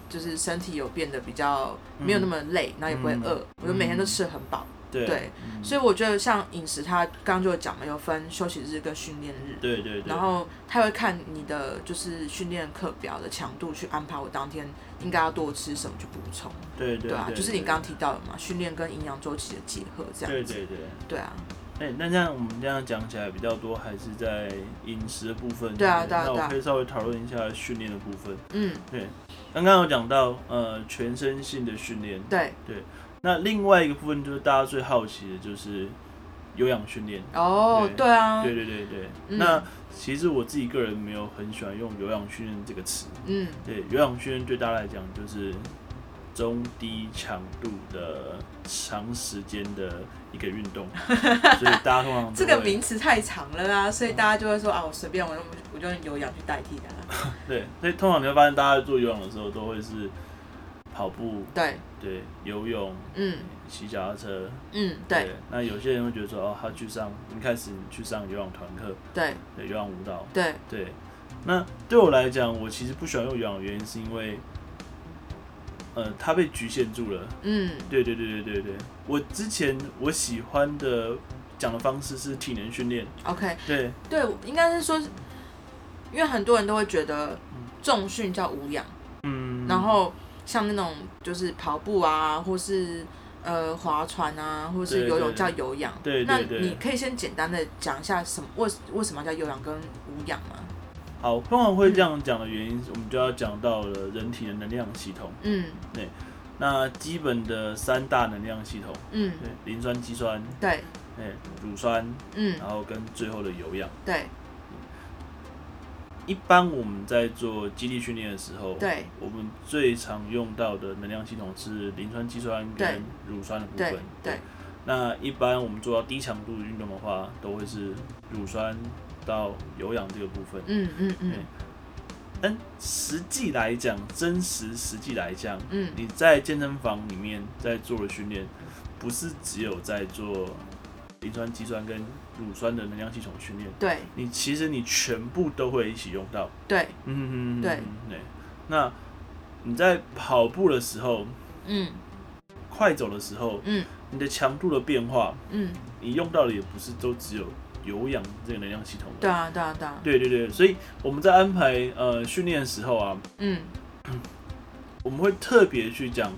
就是身体有变得比较没有那么累，然后也不会饿，嗯、我就每天都吃得很饱。对，对嗯、所以我觉得像饮食，它刚刚就讲了，有分休息日跟训练日。对对对。然后他会看你的就是训练课表的强度，去安排我当天应该要多吃什么去补充。对对，对，对，对啊，就是你刚刚提到的嘛，训练跟营养周期的结合这样子。对对对。对啊。哎、欸，那这样我们这样讲起来比较多，还是在饮食的部分。对啊，对啊。那我可以稍微讨论一下训练的部分。嗯。对，刚刚有讲到呃全身性的训练。对。对。那另外一个部分就是大家最好奇的，就是有氧训练。哦，对，啊，对对对对。嗯、那其实我自己个人没有很喜欢用有氧训练这个词。嗯，对，有氧训练对大家来讲就是中低强度的长时间的一个运动，所以大家通常这个名词太长了啦，所以大家就会说啊，我随便我用我就用有氧去代替它。对，所以通常你会发现，大家做有氧的时候都会是。跑步，对对，游泳，嗯，骑脚踏车，嗯，对，对。那有些人会觉得说，哦，他去上，一开始去上游泳团课，对，对，有氧舞蹈，对对。那对我来讲，我其实不喜欢用游泳的原因是因为，呃，它被局限住了。嗯，对对对对对对。我之前我喜欢的讲的方式是体能训练。OK。对对，应该是说，因为很多人都会觉得重训叫无氧。嗯。然后像那种就是跑步啊，或是。呃，划船啊，或者是游泳叫有氧。对，对，对，对，那你可以先简单的讲一下什么为为什么叫有氧跟无氧吗？好，通常会这样讲的原因，嗯、我们就要讲到了人体的能量系统。嗯，对。那基本的三大能量系统，嗯，对，磷酸肌酸，对，乳酸，嗯，然后跟最后的有氧，对。一般我们在做基地训练的时候，对，我们最常用到的能量系统是磷酸肌酸跟乳酸的部分。对，对，那一般我们做到低强度运动的话，都会是乳酸到有氧这个部分。嗯嗯嗯。但实际来讲，真实实际来讲，嗯，你在健身房里面在做的训练，不是只有在做磷酸肌酸跟乳酸的能量系统训练，对，你其实你全部都会一起用到，对，嗯嗯对对。那你在跑步的时候，嗯，快走的时候，嗯，你的强度的变化，嗯，你用到的也不是都只有有氧这个能量系统，对啊对啊对啊，对对对。所以我们在安排呃训练的时候啊，嗯，我们会特别去讲。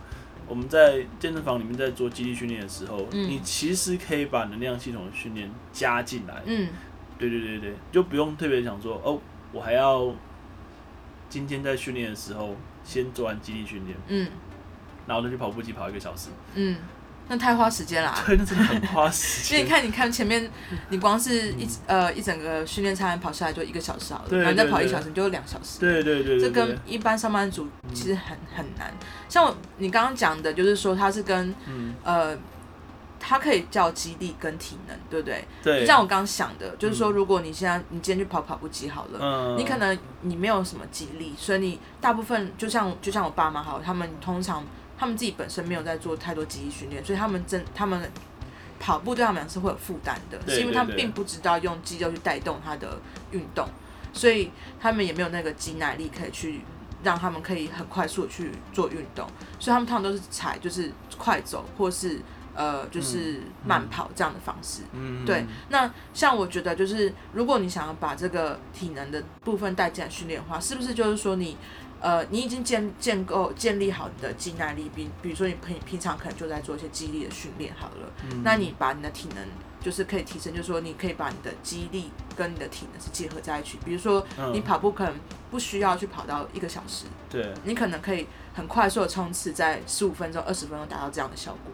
我们在健身房里面在做肌力训练的时候，嗯、你其实可以把能量系统的训练加进来。嗯，对对对对，就不用特别想说哦，我还要今天在训练的时候先做完肌力训练，嗯，然后再去跑步机跑一个小时，嗯。那太花时间了，对，那真的很花时 间。因为你看，你看前面，你光是一呃一整个训练餐跑下来就一个小时好了，然后再跑一小时你就两小时。对对对，这跟一般上班族其实很很难。像我你刚刚讲的，就是说它是跟呃，它可以叫肌力跟体能，对不对？对。就像我刚刚想的，就是说，如果你现在你今天去跑跑步机好了，你可能你没有什么肌力，所以你大部分就像就像我爸妈好，他们通常。他们自己本身没有在做太多肌力训练，所以他们真他们跑步对他们来讲是会有负担的，是因为他们并不知道用肌肉去带动他的运动，所以他们也没有那个肌耐力可以去让他们可以很快速的去做运动，所以他们通常都是踩就是快走或是呃就是慢跑这样的方式。嗯，对。那像我觉得就是如果你想要把这个体能的部分带进来训练的话，是不是就是说你？呃，你已经建建构建立好你的肌耐力，比比如说你平平常可能就在做一些肌力的训练好了，嗯、那你把你的体能就是可以提升，就是说你可以把你的肌力跟你的体能是结合在一起。比如说你跑步可能不需要去跑到一个小时，对，你可能可以很快速的冲刺，在十五分钟、二十分钟达到这样的效果。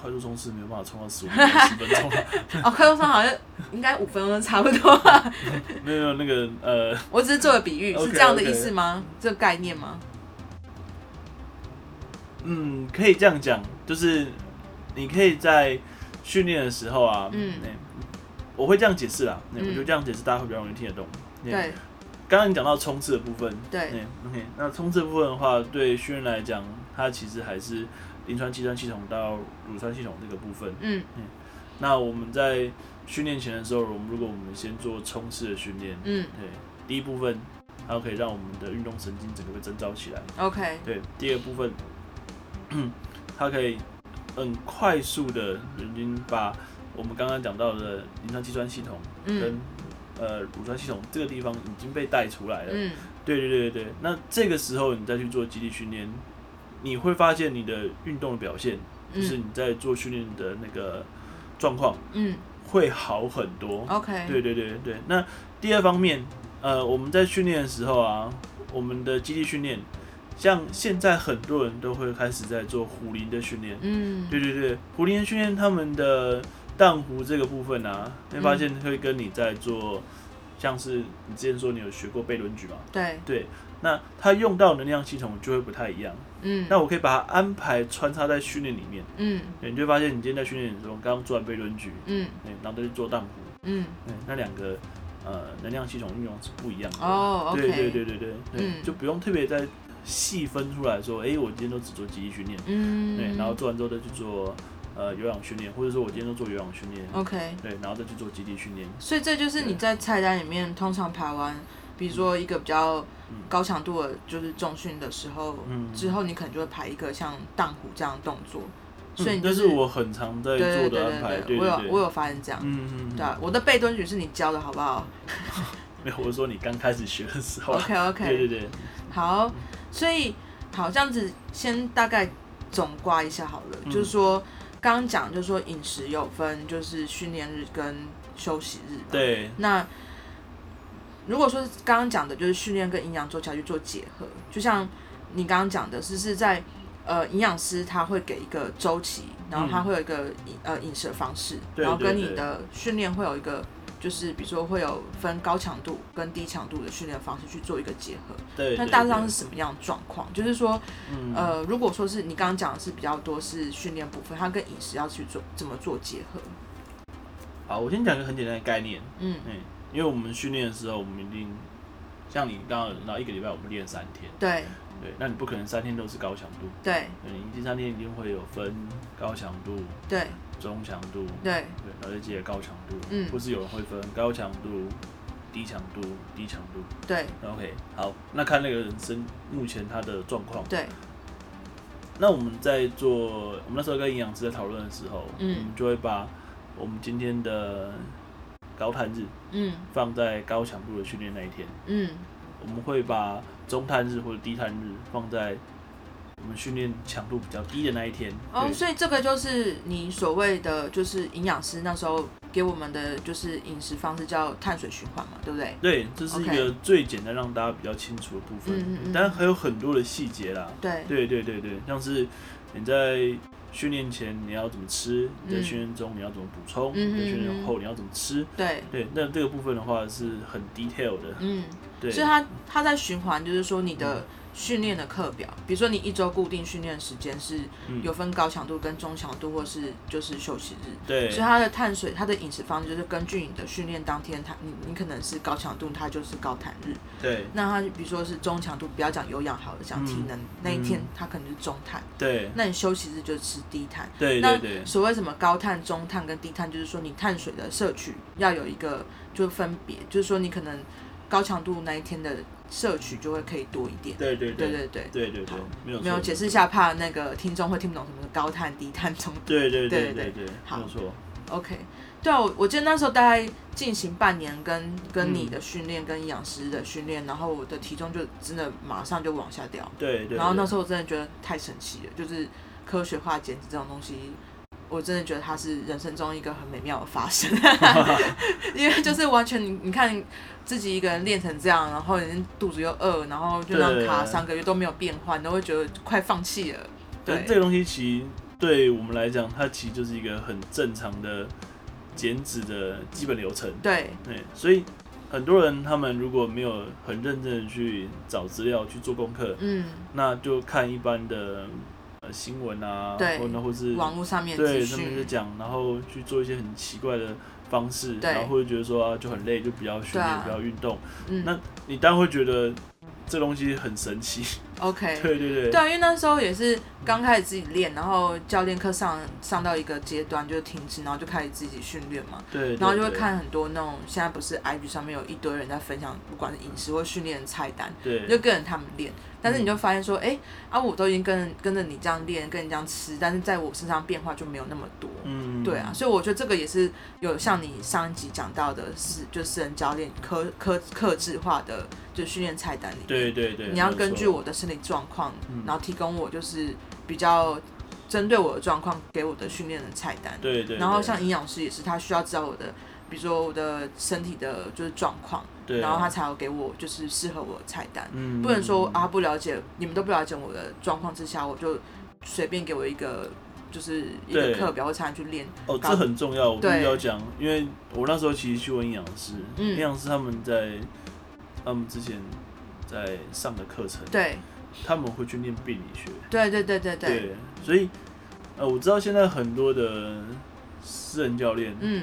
快速冲刺没有办法冲到十五分钟、十分钟 哦，快速冲好像应该五分钟差不多。没有那个呃，我只是做个比喻，是这样的意思吗？这个概念吗？嗯，可以这样讲，就是你可以在训练的时候啊，嗯，我会这样解释啦，我觉得这样解释大家会比较容易听得懂。对，刚刚你讲到冲刺的部分，对，OK，那冲刺的部分的话，对训练来讲，它其实还是。磷酸肌酸系统到乳酸系统这个部分，嗯嗯，那我们在训练前的时候，我们如果我们先做冲刺的训练，嗯，对，第一部分它可以让我们的运动神经整个被征召起来，OK，对，第二部分，它可以很快速的已经把我们刚刚讲到的磷酸肌酸系统跟、嗯、呃乳酸系统这个地方已经被带出来了，嗯，对对对对对，那这个时候你再去做肌力训练。你会发现你的运动的表现，嗯、就是你在做训练的那个状况，嗯，会好很多。OK，对对对对。那第二方面，呃，我们在训练的时候啊，我们的基地训练，像现在很多人都会开始在做壶铃的训练，嗯，对对对，壶铃的训练，他们的荡壶这个部分啊，会发现会跟你在做，嗯、像是你之前说你有学过背轮举嘛？对对。那它用到能量系统就会不太一样。嗯，那我可以把它安排穿插在训练里面。嗯，你就会发现你今天在训练的时候，刚刚做完背轮举，嗯，然后再去做荡壶，嗯，那两个呃能量系统运用是不一样的。哦，对对对对对，嗯，就不用特别再细分出来说，哎，我今天都只做肌力训练，嗯，对，然后做完之后再去做呃有氧训练，或者说我今天都做有氧训练，OK，对，然后再去做肌力训练。所以这就是你在菜单里面通常排完。比如说一个比较高强度的，就是重训的时候，嗯，之后你可能就会排一个像荡虎这样的动作。所以、你、就是我很常在做的安排。对对对，我有我有发现这样。嗯嗯。对啊，我的背蹲举是你教的好不好？没有，我是说你刚开始学的时候。OK OK。对对对。好，所以好这样子，先大概总刮一下好了。嗯、就是说，刚刚讲就是说饮食有分，就是训练日跟休息日。对。那如果说刚刚讲的就是训练跟营养周期去做结合，就像你刚刚讲的是是在。呃，营养师他会给一个周期，然后他会有一个饮、嗯、呃饮食的方式，然后跟你的训练会有一个，就是比如说会有分高强度跟低强度的训练方式去做一个结合。对，那大致上是什么样的状况？就是说，呃，如果说是你刚刚讲的是比较多是训练部分，它跟饮食要去做怎么做结合？好，我先讲一个很简单的概念。嗯嗯，因为我们训练的时候，我们一定像你刚刚那一个礼拜我们练三天。对。对，那你不可能三天都是高强度。对，你第三天一定会有分高强度，对，中强度，对，对，然后再接高强度，嗯，或是有人会分高强度、低强度、低强度，对，OK，好，那看那个人生目前他的状况，对，那我们在做，我们那时候跟营养师在讨论的时候，嗯，我们就会把我们今天的高碳日，嗯，放在高强度的训练那一天，嗯，我们会把。中碳日或者低碳日放在我们训练强度比较低的那一天。哦，所以这个就是你所谓的，就是营养师那时候给我们的，就是饮食方式叫碳水循环嘛，对不对？对，这是一个最简单让大家比较清楚的部分。嗯嗯。嗯但还有很多的细节啦。对。对对对对，像是你在训练前你要怎么吃，你在训练中你要怎么补充，嗯、在训练后你要怎么吃。对。对，那这个部分的话是很 detail 的。嗯。对，所以他他在循环，就是说你的训练的课表，嗯、比如说你一周固定训练时间是有分高强度跟中强度，或是就是休息日。对。所以它的碳水，它的饮食方式就是根据你的训练当天，它你你可能是高强度，它就是高碳日。对。那它比如说是中强度，不要讲有氧好了，讲体能、嗯、那一天，它可能是中碳。对。那你休息日就吃低碳。对对对。那所谓什么高碳、中碳跟低碳，就是说你碳水的摄取要有一个就分别，就是说你可能。高强度那一天的摄取就会可以多一点。对对对对对对对对，没有没有解释一下，怕那个听众会听不懂什么高碳、低碳、中。对对对对对，好，没错。OK，对啊，我我记得那时候大概进行半年，跟跟你的训练，跟营养师的训练，然后我的体重就真的马上就往下掉。对对。然后那时候我真的觉得太神奇了，就是科学化减脂这种东西。我真的觉得它是人生中一个很美妙的发生，因为就是完全你你看自己一个人练成这样，然后人肚子又饿，然后就让卡三个月都没有变化，你都会觉得快放弃了。对，这个东西其实对我们来讲，它其实就是一个很正常的减脂的基本流程。对对，所以很多人他们如果没有很认真的去找资料去做功课，嗯，那就看一般的。新闻啊，对，或者或是网络上面对，上面在讲，然后去做一些很奇怪的方式，然后会觉得说啊，就很累，就比较训练，啊、不要运动。嗯，那你当然会觉得这东西很神奇。OK，对对对，对啊，因为那时候也是刚开始自己练，然后教练课上上到一个阶段就停止，然后就开始自己训练嘛。对，对，对，然后就会看很多那种现在不是 IG 上面有一堆人在分享，不管是饮食或训练的菜单，对，就跟着他们练。但是你就发现说，哎、欸，啊，我都已经跟跟着你这样练，跟你这样吃，但是在我身上变化就没有那么多。嗯，对啊，所以我觉得这个也是有像你上一集讲到的是，就私人教练科科克制化的，就训练菜单里面。对对对。你要根据我的身体状况，然后提供我就是比较针对我的状况给我的训练的菜单。对对，对。然后像营养师也是，他需要知道我的，比如说我的身体的就是状况。然后他才要给我就是适合我的菜单，嗯、不能说啊不了解，你们都不了解我的状况之下，我就随便给我一个就是一个课表我才能去练。哦，这很重要，我必须要讲，因为我那时候其实去问营养师，嗯、营养师他们在他们之前在上的课程，对，他们会去念病理学，对对对对对，对，所以呃我知道现在很多的私人教练，嗯。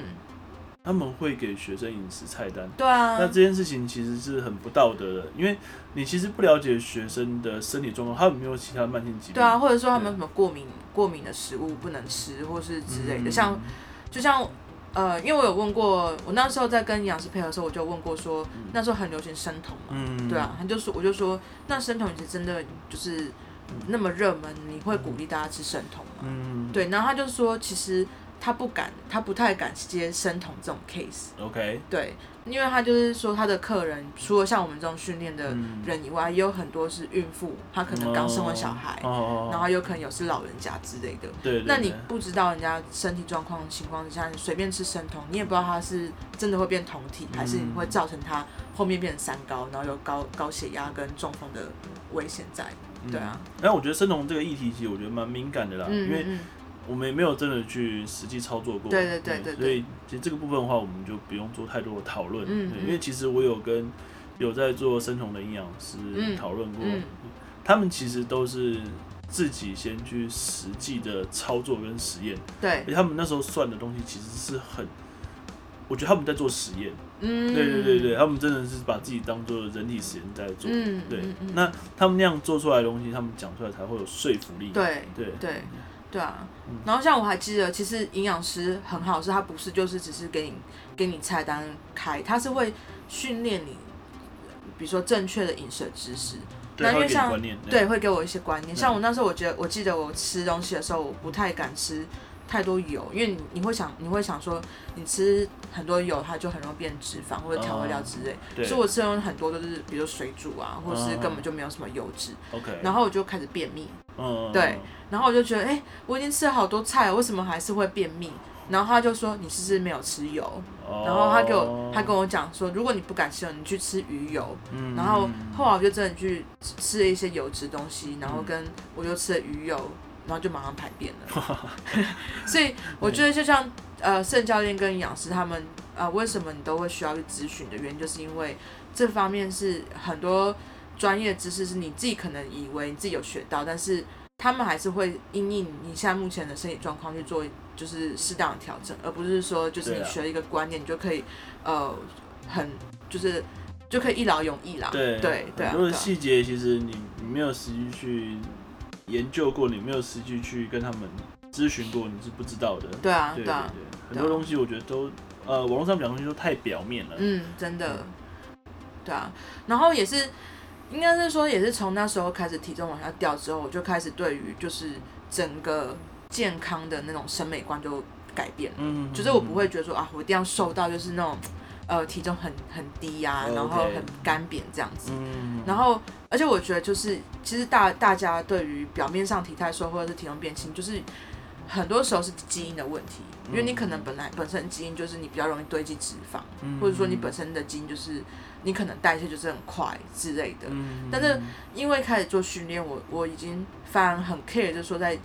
他们会给学生饮食菜单，对啊，那这件事情其实是很不道德的，因为你其实不了解学生的身体状况，他有没有其他慢性疾病？对啊，或者说他们有什么过敏过敏的食物不能吃，或是之类的，嗯、像就像呃，因为我有问过，我那时候在跟营养师配合的时候，我就问过说，嗯、那时候很流行生酮嘛，嗯、对啊，他就说，我就说，那生酮其实真的就是那么热门，你会鼓励大家吃生酮吗？嗯，对，然后他就说，其实。他不敢，他不太敢接生酮这种 case。OK。对，因为他就是说，他的客人除了像我们这种训练的人以外，也有很多是孕妇，她可能刚生完小孩，然后有可能有是老人家之类的。对。那你不知道人家身体状况情况之下，你随便吃生酮，你也不知道他是真的会变酮体，还是你会造成他后面变成三高，然后有高高血压跟中风的危险在。对啊。那我觉得生酮这个议题其实我觉得蛮敏感的啦，因为。我们也没有真的去实际操作过，对对对对，所以其实这个部分的话，我们就不用做太多的讨论，嗯，因为其实我有跟有在做生酮的营养师讨论过，他们其实都是自己先去实际的操作跟实验，对，而且他们那时候算的东西其实是很，我觉得他们在做实验，嗯，对对对对，他们真的是把自己当做人体实验在做，嗯，对，那他们那样做出来的东西，他们讲出来才会有说服力，对对。对。对啊，然后像我还记得，其实营养师很好，是他不是就是只是给你给你菜单开，他是会训练你，比如说正确的饮食知识。那因为像对，会给我一些观念。像我那时候，我觉得我记得我吃东西的时候，我不太敢吃太多油，因为你你会想你会想说，你吃很多油，它就很容易变脂肪或者调味料之类。所以我吃很多都是，比如水煮啊，或者是根本就没有什么油脂。OK，然后我就开始便秘。嗯，对。然后我就觉得，哎，我已经吃了好多菜了，为什么还是会便秘？然后他就说，你是不是没有吃油？然后他给我，他跟我讲说，如果你不敢吃油，你去吃鱼油。嗯然后后来我就真的去吃了一些油脂东西，然后跟我就吃了鱼油，然后就马上排便了。所以我觉得，就像呃，盛教练跟营养师他们啊、呃，为什么你都会需要去咨询的原因，就是因为这方面是很多专业知识是你自己可能以为你自己有学到，但是。他们还是会因应你现在目前的身体状况去做，就是适当的调整，而不是说就是你学了一个观念，你就可以，呃，很就是就可以一劳永逸啦。对对对，很多细节其实你你没有实际去研究过，你没有实际去跟他们咨询过，你是不知道的。对啊对啊，很多东西我觉得都呃网络上讲东西都太表面了。嗯，真的。对啊，然后也是。应该是说，也是从那时候开始体重往下掉之后，我就开始对于就是整个健康的那种审美观就改变了。嗯，就是我不会觉得说啊，我一定要瘦到就是那种呃体重很很低呀、啊，然后很干瘪这样子。嗯，然后而且我觉得就是其实大大家对于表面上体态瘦或者是体重变轻，就是很多时候是基因的问题，因为你可能本来本身基因就是你比较容易堆积脂肪，或者说你本身的基因就是。你可能代谢就是很快之类的，嗯、但是因为开始做训练，我我已经反而很 care，就是说在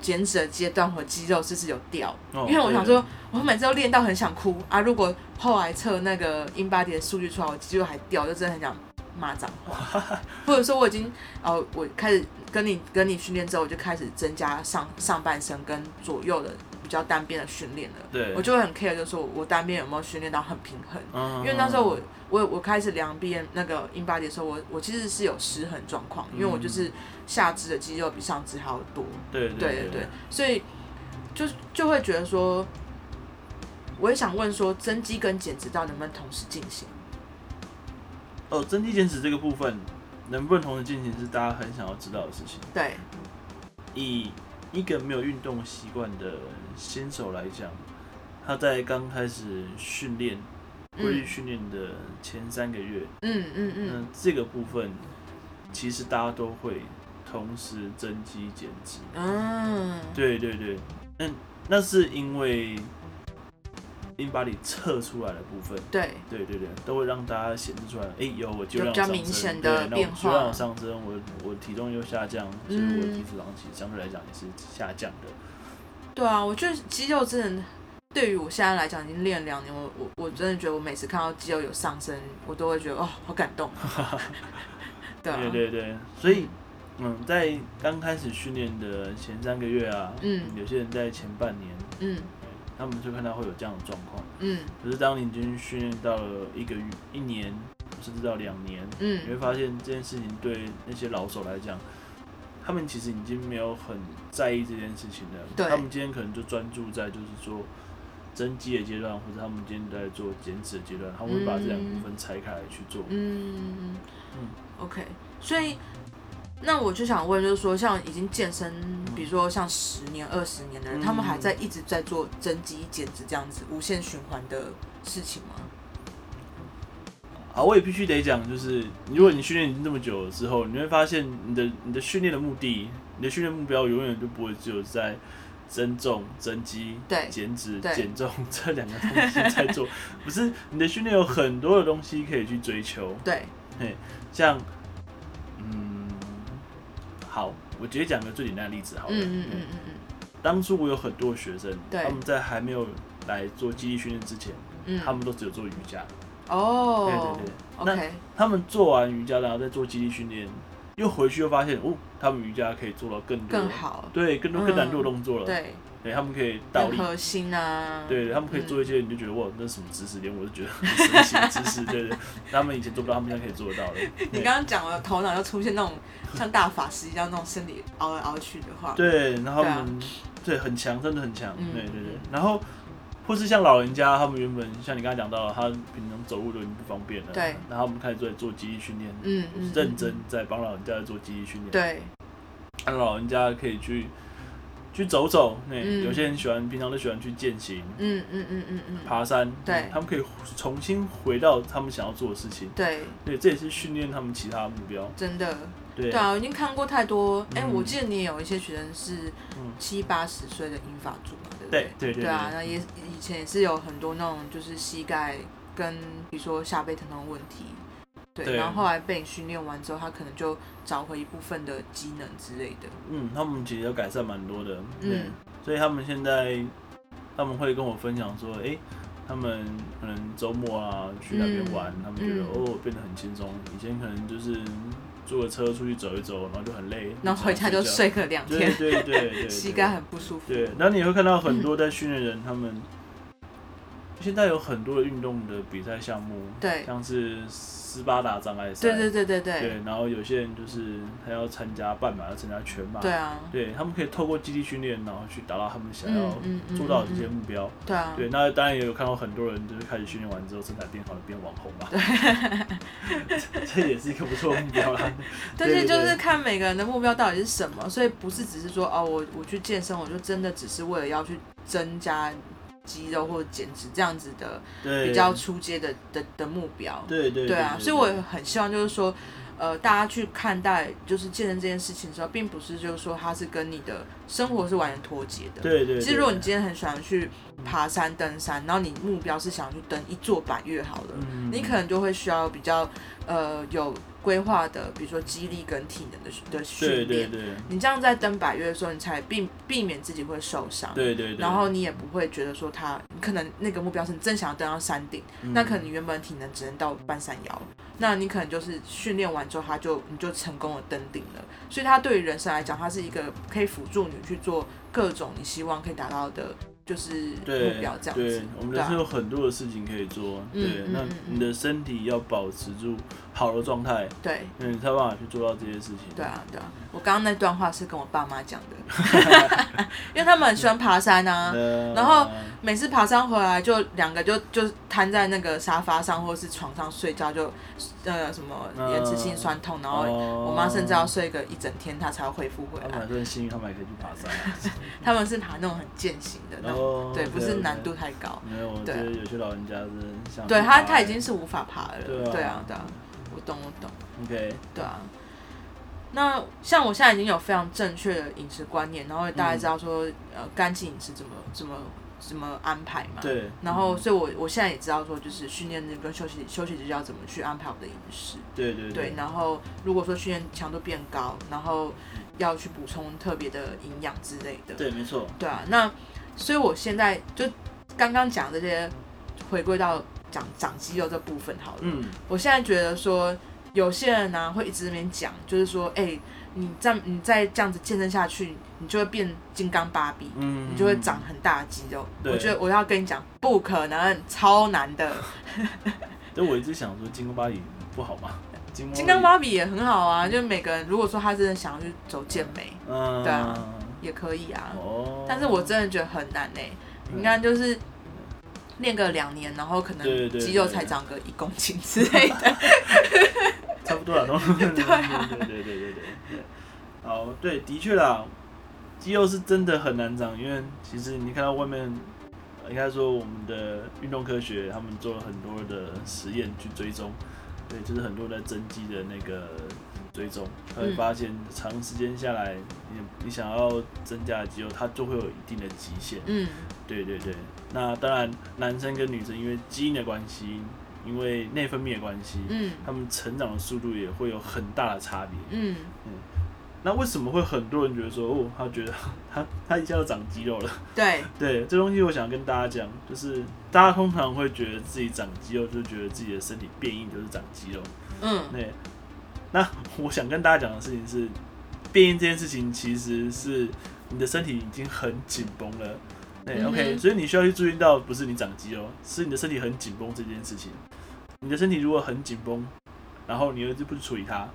减脂的阶段，和肌肉是不是有掉？哦、因为我想说，我每次都练到很想哭啊！如果后来测那个 InBody 的数据出来，我肌肉还掉，就真的很想骂脏话。或者说我已经呃，我开始跟你跟你训练之后，我就开始增加上上半身跟左右的。比较单边的训练了，对我就会很 care，就是说我单边有没有训练到很平衡。嗯、因为那时候我我我开始量 M 那个 InBody 的时候，我我其实是有失衡状况，因为我就是下肢的肌肉比上肢还要多。对对对，所以就就会觉得说，我也想问说，增肌跟减脂到底能不能同时进行？哦，增肌减脂这个部分能不能同时进行，是大家很想要知道的事情。对，以一个没有运动习惯的新手来讲，他在刚开始训练、规律训练的前三个月，嗯嗯嗯，那这个部分其实大家都会同时增肌减脂。嗯，对对对，那那是因为。InBody 测出来的部分，对对对对，都会让大家显示出来，哎，有我就比较明显的变化，对，那我上升，我我体重又下降，所以我的体脂肪其实相对来讲也是下降的。对啊，我觉得肌肉真的对于我现在来讲已经练两年，我我我真的觉得我每次看到肌肉有上升，我都会觉得哦，好感动。对对对对，所以嗯，在刚开始训练的前三个月啊，嗯，有些人在前半年，嗯。他们就看到会有这样的状况，嗯，可是当你已经训练到了一个月、一年，甚至到两年，嗯，你会发现这件事情对那些老手来讲，他们其实已经没有很在意这件事情了。对，他们今天可能就专注在就是说，增肌的阶段，或者他们今天在做减脂的阶段，他们会把这两部分拆开来去做。嗯嗯嗯。OK，所以那我就想问，就是说，像已经健身，比如说像十年、二十年的人，嗯、他们还在一直在做增肌、减脂这样子无限循环的事情吗？啊，我也必须得讲，就是如果你训练已经这么久了之后，你会发现你的你的训练的目的，你的训练目标永远都不会只有在。增重、增肌、减脂、减重 这两个东西在做，不是你的训练有很多的东西可以去追求。对，嘿，像，嗯，好，我直接讲个最简单的例子好了。嗯嗯嗯嗯嗯。当初我有很多学生，他们在还没有来做基地训练之前，他们都只有做瑜伽。哦。对对对。那他们做完瑜伽，然后再做基地训练。又回去又发现，哦，他们瑜伽可以做到更多，更好，对，更多更难做的动作了。对，对，他们可以倒立，核心啊，对，他们可以做一些，你就觉得哇，那是什么知识？连我就觉得很神奇的姿势，对对。他们以前做不到，他们现在可以做得到的。你刚刚讲了，头脑又出现那种像大法师一样那种身体凹来凹去的话，对，然后他们对很强，真的很强，对对对，然后。或是像老人家，他们原本像你刚才讲到，他平常走路都已经不方便了，对，然后我们开始在做肌力训练，嗯，认真在帮老人家做肌力训练，对，让老人家可以去去走走，那有些人喜欢平常都喜欢去健行，嗯嗯嗯嗯嗯，爬山，对，他们可以重新回到他们想要做的事情，对，对，这也是训练他们其他目标，真的，对。啊，我已经看过太多，哎，我记得你也有一些学生是七八十岁的英法族。对对？对啊，那也以前也是有很多那种就是膝盖跟比如说下背疼痛问题，对，对，然后后来被你训练完之后，他可能就找回一部分的机能之类的。嗯，他们其实有改善蛮多的，对，嗯，所以他们现在他们会跟我分享说，哎，欸，他们可能周末啊去那边玩，嗯，他们觉得，嗯，哦变得很轻松，以前可能就是。坐个车出去走一走，然后就很累，然后回家就睡个两天，对对对对，膝盖很不舒服。对，然后你会看到很多在训练人，他们现在有很多的运动的比赛项目，对，像是。斯巴达障碍赛，对对对对对。对，然后有些人就是他要参加半马，要参加全马。对啊。对，他们可以透过基地训练，然后去达到他们想要做到的这些目标。对啊。对，那当然也有看到很多人就是开始训练完之后身材变好了，变网红嘛。对。这也是一个不错的目标啦。但是就是看每个人的目标到底是什么，所以不是只是说哦，我我去健身，我就真的只是为了要去增加。肌肉或者减脂这样子的比较出街的的的目标，对对对啊，所以我也很希望就是说，呃，大家去看待就是健身这件事情的时候，并不是就是说它是跟你的生活是完全脱节的。对对。其实如果你今天很喜欢去爬山登山，然后你目标是想去登一座百越好了，你可能就会需要比较呃有。规划的，比如说肌力跟体能的的训练，对对。对，你这样在登百岳的时候，你才避避免自己会受伤，对对对，然后你也不会觉得说他，你可能那个目标是你真想要登到山顶，嗯、那可能你原本体能只能到半山腰，那你可能就是训练完之后，他就你就成功的登顶了，所以他对于人生来讲，它是一个可以辅助你去做各种你希望可以达到的。就是目标这样子，对，我们人生有很多的事情可以做，对，那你的身体要保持住好的状态，对，你才有办法去做到这些事情。对啊，对啊，我刚刚那段话是跟我爸妈讲的，因为他们很喜欢爬山 啊，然后每次爬山回来就两个就就瘫在那个沙发上或是床上睡觉，就呃什么延迟性酸痛，然后我妈甚至要睡个一整天，她才会恢复回来。他们很幸运，他们还可以去爬山。他们是爬那种很健行的那种。哦，对，不是难度太高。没有，对，有些老人家是像。对他，他已经是无法爬了。对啊，对啊，我懂，我懂。OK。对啊。那像我现在已经有非常正确的饮食观念，然后大家知道说，呃，干净饮食怎么怎么怎么安排嘛。对。然后，所以我我现在也知道说，就是训练日跟休息休息日要怎么去安排我的饮食。对对对。然后，如果说训练强度变高，然后要去补充特别的营养之类的。对，没错。对啊，那。所以我现在就刚刚讲这些，回归到讲长肌肉这部分好了。嗯，我现在觉得说，有些人呢、啊、会一直在那边讲，就是说，哎、欸，你这样你再这样子健身下去，你就会变金刚芭比，嗯，你就会长很大的肌肉。我觉得我要跟你讲，不可能，超难的。但我一直想说，金刚芭比不好吗？金刚芭比也很好啊，就每个人如果说他真的想要去走健美，嗯，对啊。也可以啊，哦但是我真的觉得很难呢。你看，就是练个两年，然后可能肌肉才长个一公斤之类的。差不多了，都对对对对对对对。好，对，的确啦，肌肉是真的很难长，因为其实你看到外面，应该说我们的运动科学，他们做了很多的实验去追踪，对，就是很多的增肌的那个。追踪，他会发现长时间下来，你你想要增加的肌肉，它就会有一定的极限。嗯，对对对。那当然，男生跟女生因为基因的关系，因为内分泌的关系，嗯，他们成长的速度也会有很大的差别。嗯嗯。那为什么会很多人觉得说，哦，他觉得 他他一下就长肌肉了？对 对，这东西我想跟大家讲，就是大家通常会觉得自己长肌肉，就觉得自己的身体变硬就是长肌肉。嗯，对。那我想跟大家讲的事情是，变硬这件事情其实是你的身体已经很紧绷了，，OK，所以你需要去注意到，不是你长肌肉，是你的身体很紧绷这件事情。你的身体如果很紧绷，然后你又不去处理它，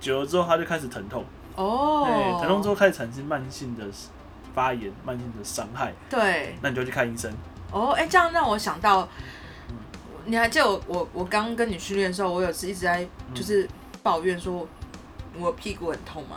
久了之后它就开始疼痛，哦，对，疼痛之后开始产生慢性的发炎、慢性的伤害，对，那你就去看医生。哦，哎、欸，这样让我想到，你还记得我我我刚跟你训练的时候，我有次一直在就是。嗯抱怨说，我屁股很痛嘛，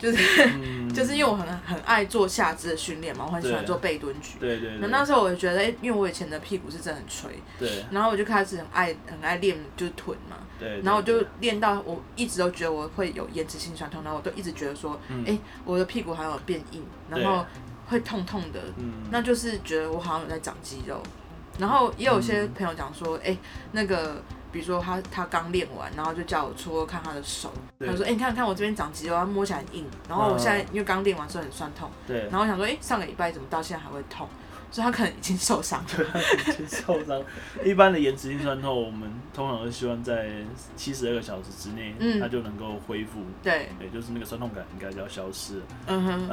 就是、嗯、就是因为我很很爱做下肢的训练嘛，我很喜欢做背蹲举。对对，对。那那时候我就觉得，哎、欸，因为我以前的屁股是真的很垂。对。然后我就开始很爱很爱练，就是臀嘛。对。然后我就练到，我一直都觉得我会有延迟性酸痛，然后我都一直觉得说，哎、嗯欸，我的屁股好像有变硬，然后会痛痛的。嗯。那就是觉得我好像有在长肌肉。然后也有些朋友讲说，哎、欸，那个。比如说他他刚练完，然后就叫我搓搓看他的手，他说：“哎、欸，你看看我这边长肌肉，他摸起来很硬。”然后我现在因为刚练完，所以很酸痛。对。然后我想说：“哎、欸，上个礼拜怎么到现在还会痛？”所以他可能已经受伤。对，已经受伤。一般的延迟性酸痛，我们通常都希望在七十二个小时之内，他就能够恢复。对。也就是那个酸痛感应该就要消失。嗯哼。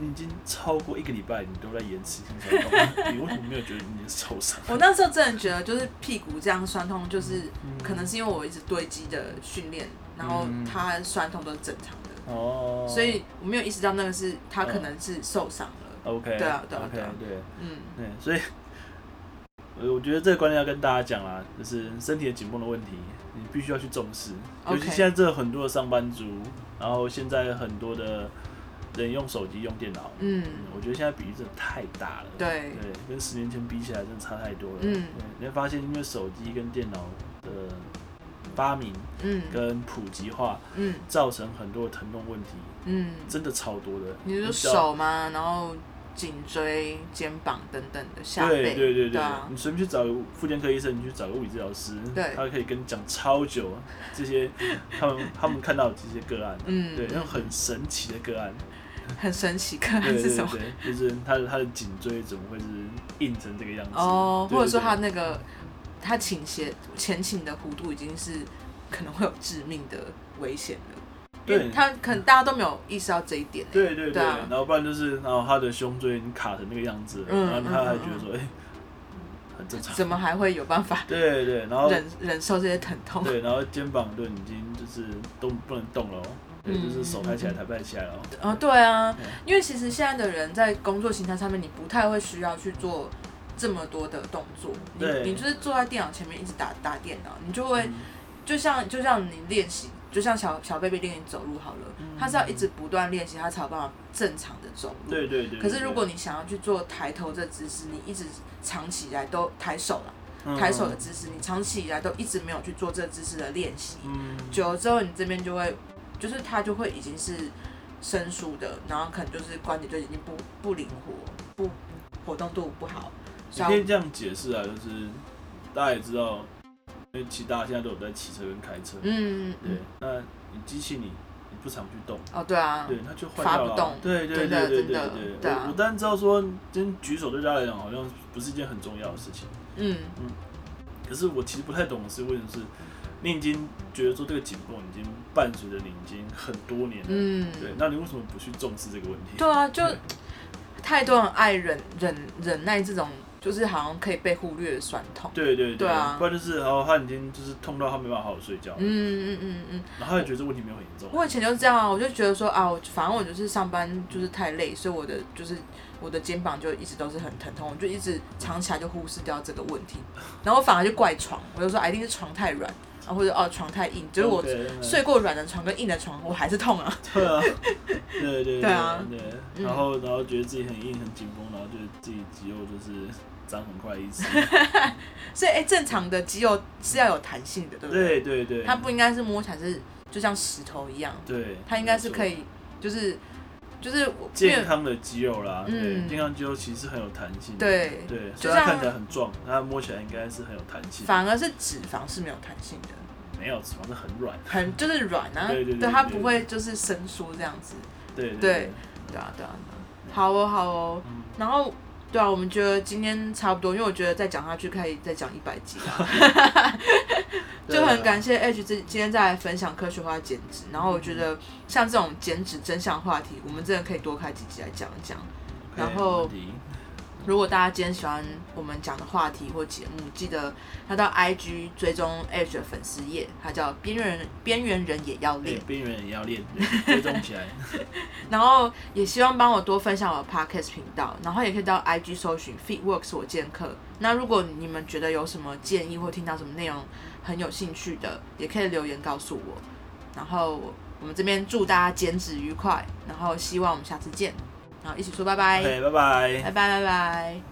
你已经超过一个礼拜，你都在延迟性酸痛，你为什么没有觉得你受伤？我那时候真的觉得，就是屁股这样酸痛，就是可能是因为我一直堆积的训练，然后它酸痛都是正常的。哦。所以我没有意识到那个是它可能是受伤了。OK。对啊，对啊，对啊，对。嗯。对，所以，我觉得这个观念要跟大家讲啦，就是身体的紧绷的问题，你必须要去重视。尤其现在这很多的上班族，然后现在很多的。人用手机用电脑，嗯，我觉得现在比例真的太大了，对，对，跟十年前比起来，真的差太多了，嗯，你会发现，因为手机跟电脑的发明，嗯，跟普及化，嗯，造成很多的疼痛问题，嗯，真的超多的。你是手吗？然后颈椎、肩膀等等的下背，对对对。对，你随便去找个复健科医生，你去找个物理治疗师，对，他可以跟你讲超久这些他们他们看到的这些个案，嗯，对，那种很神奇的个案。很神奇，可能是什么？对对对，就是他的他的颈椎怎么会是硬成这个样子？哦，或者说他那个他倾斜前倾的弧度已经是可能会有致命的危险了。对，他可能大家都没有意识到这一点。对对对，然后不然就是，然后他的胸椎已经卡成那个样子，然后他还觉得说，哎，很正常。怎么还会有办法？对对，然后忍忍受这些疼痛。对，然后肩膀都已经就是都不能动了。对，就是手抬起来抬不起来了。啊，对啊，因为其实现在的人在工作形态上面，你不太会需要去做这么多的动作。对。你你就是坐在电脑前面一直打打电脑，你就会就像就像你练习，就像小小 baby 练习走路好了，他是要一直不断练习，他才有办法正常的走路。对对对。可是如果你想要去做抬头这姿势，你一直长期以来都抬手了，抬手的姿势，你长期以来都一直没有去做这姿势的练习，久了之后你这边就会。就是他就会已经是生疏的，然后可能就是关节就已经不不灵活，不活动度不好。你可以这样解释啊，就是大家也知道，因为其实大家现在都有在骑车跟开车，嗯，对。那你机器你你不常去动，哦，对啊，对，它就坏掉了。对对对对对对对。我当然知道说，真举手对大家来讲好像不是一件很重要的事情。嗯嗯。可是我其实不太懂的是为什么是。你已经觉得说这个紧绷已经伴随着你已经很多年了，嗯，对，那你为什么不去重视这个问题？对啊，就太多人爱忍忍忍耐这种就是好像可以被忽略的酸痛。对对对，对啊，不然就是然后他已经就是痛到他没办法好好睡觉。嗯嗯嗯嗯，然后他也觉得这问题没有很严重。我以前就是这样啊，我就觉得说啊，我反正我就是上班就是太累，所以我的就是我的肩膀就一直都是很疼痛，我就一直藏起来就忽视掉这个问题，然后反而就怪床，我就说啊，一定是床太软。啊，或者哦，床太硬，就是我睡过软的床跟硬的床，我还是痛啊。对啊，对对对，对啊，对。然后，然后觉得自己很硬很紧绷，然后觉得自己肌肉就是长很快的意思。所以，哎，正常的肌肉是要有弹性的，对不对？对对对。它不应该是摸起来是就像石头一样。对。它应该是可以，就是就是健康的肌肉啦。嗯。健康肌肉其实很有弹性。对。对。虽然看起来很壮，它摸起来应该是很有弹性。反而是脂肪是没有弹性的。没有脂肪是很软，很就是软啊，对，对，对，对它不会就是伸缩这样子，对对对，对，对啊对啊，好哦好哦，嗯、然后对啊，我们觉得今天差不多，因为我觉得再讲下去可以再讲一百集啊，就很感谢 H 今今天再来分享科学化减脂，然后我觉得像这种减脂真相话题，我们真的可以多开几集来讲一讲，然后。如果大家今天喜欢我们讲的话题或节目，记得要到 IG 追踪 Edge 的粉丝页，它叫边缘人，边缘人也要练，边缘人也要练，追踪起来。然后也希望帮我多分享我的 Podcast 频道，然后也可以到 IG 搜寻 FitWorks 我健客。那如果你们觉得有什么建议或听到什么内容很有兴趣的，也可以留言告诉我。然后我们这边祝大家减脂愉快，然后希望我们下次见。好，一起说拜拜。拜拜，拜拜，拜拜。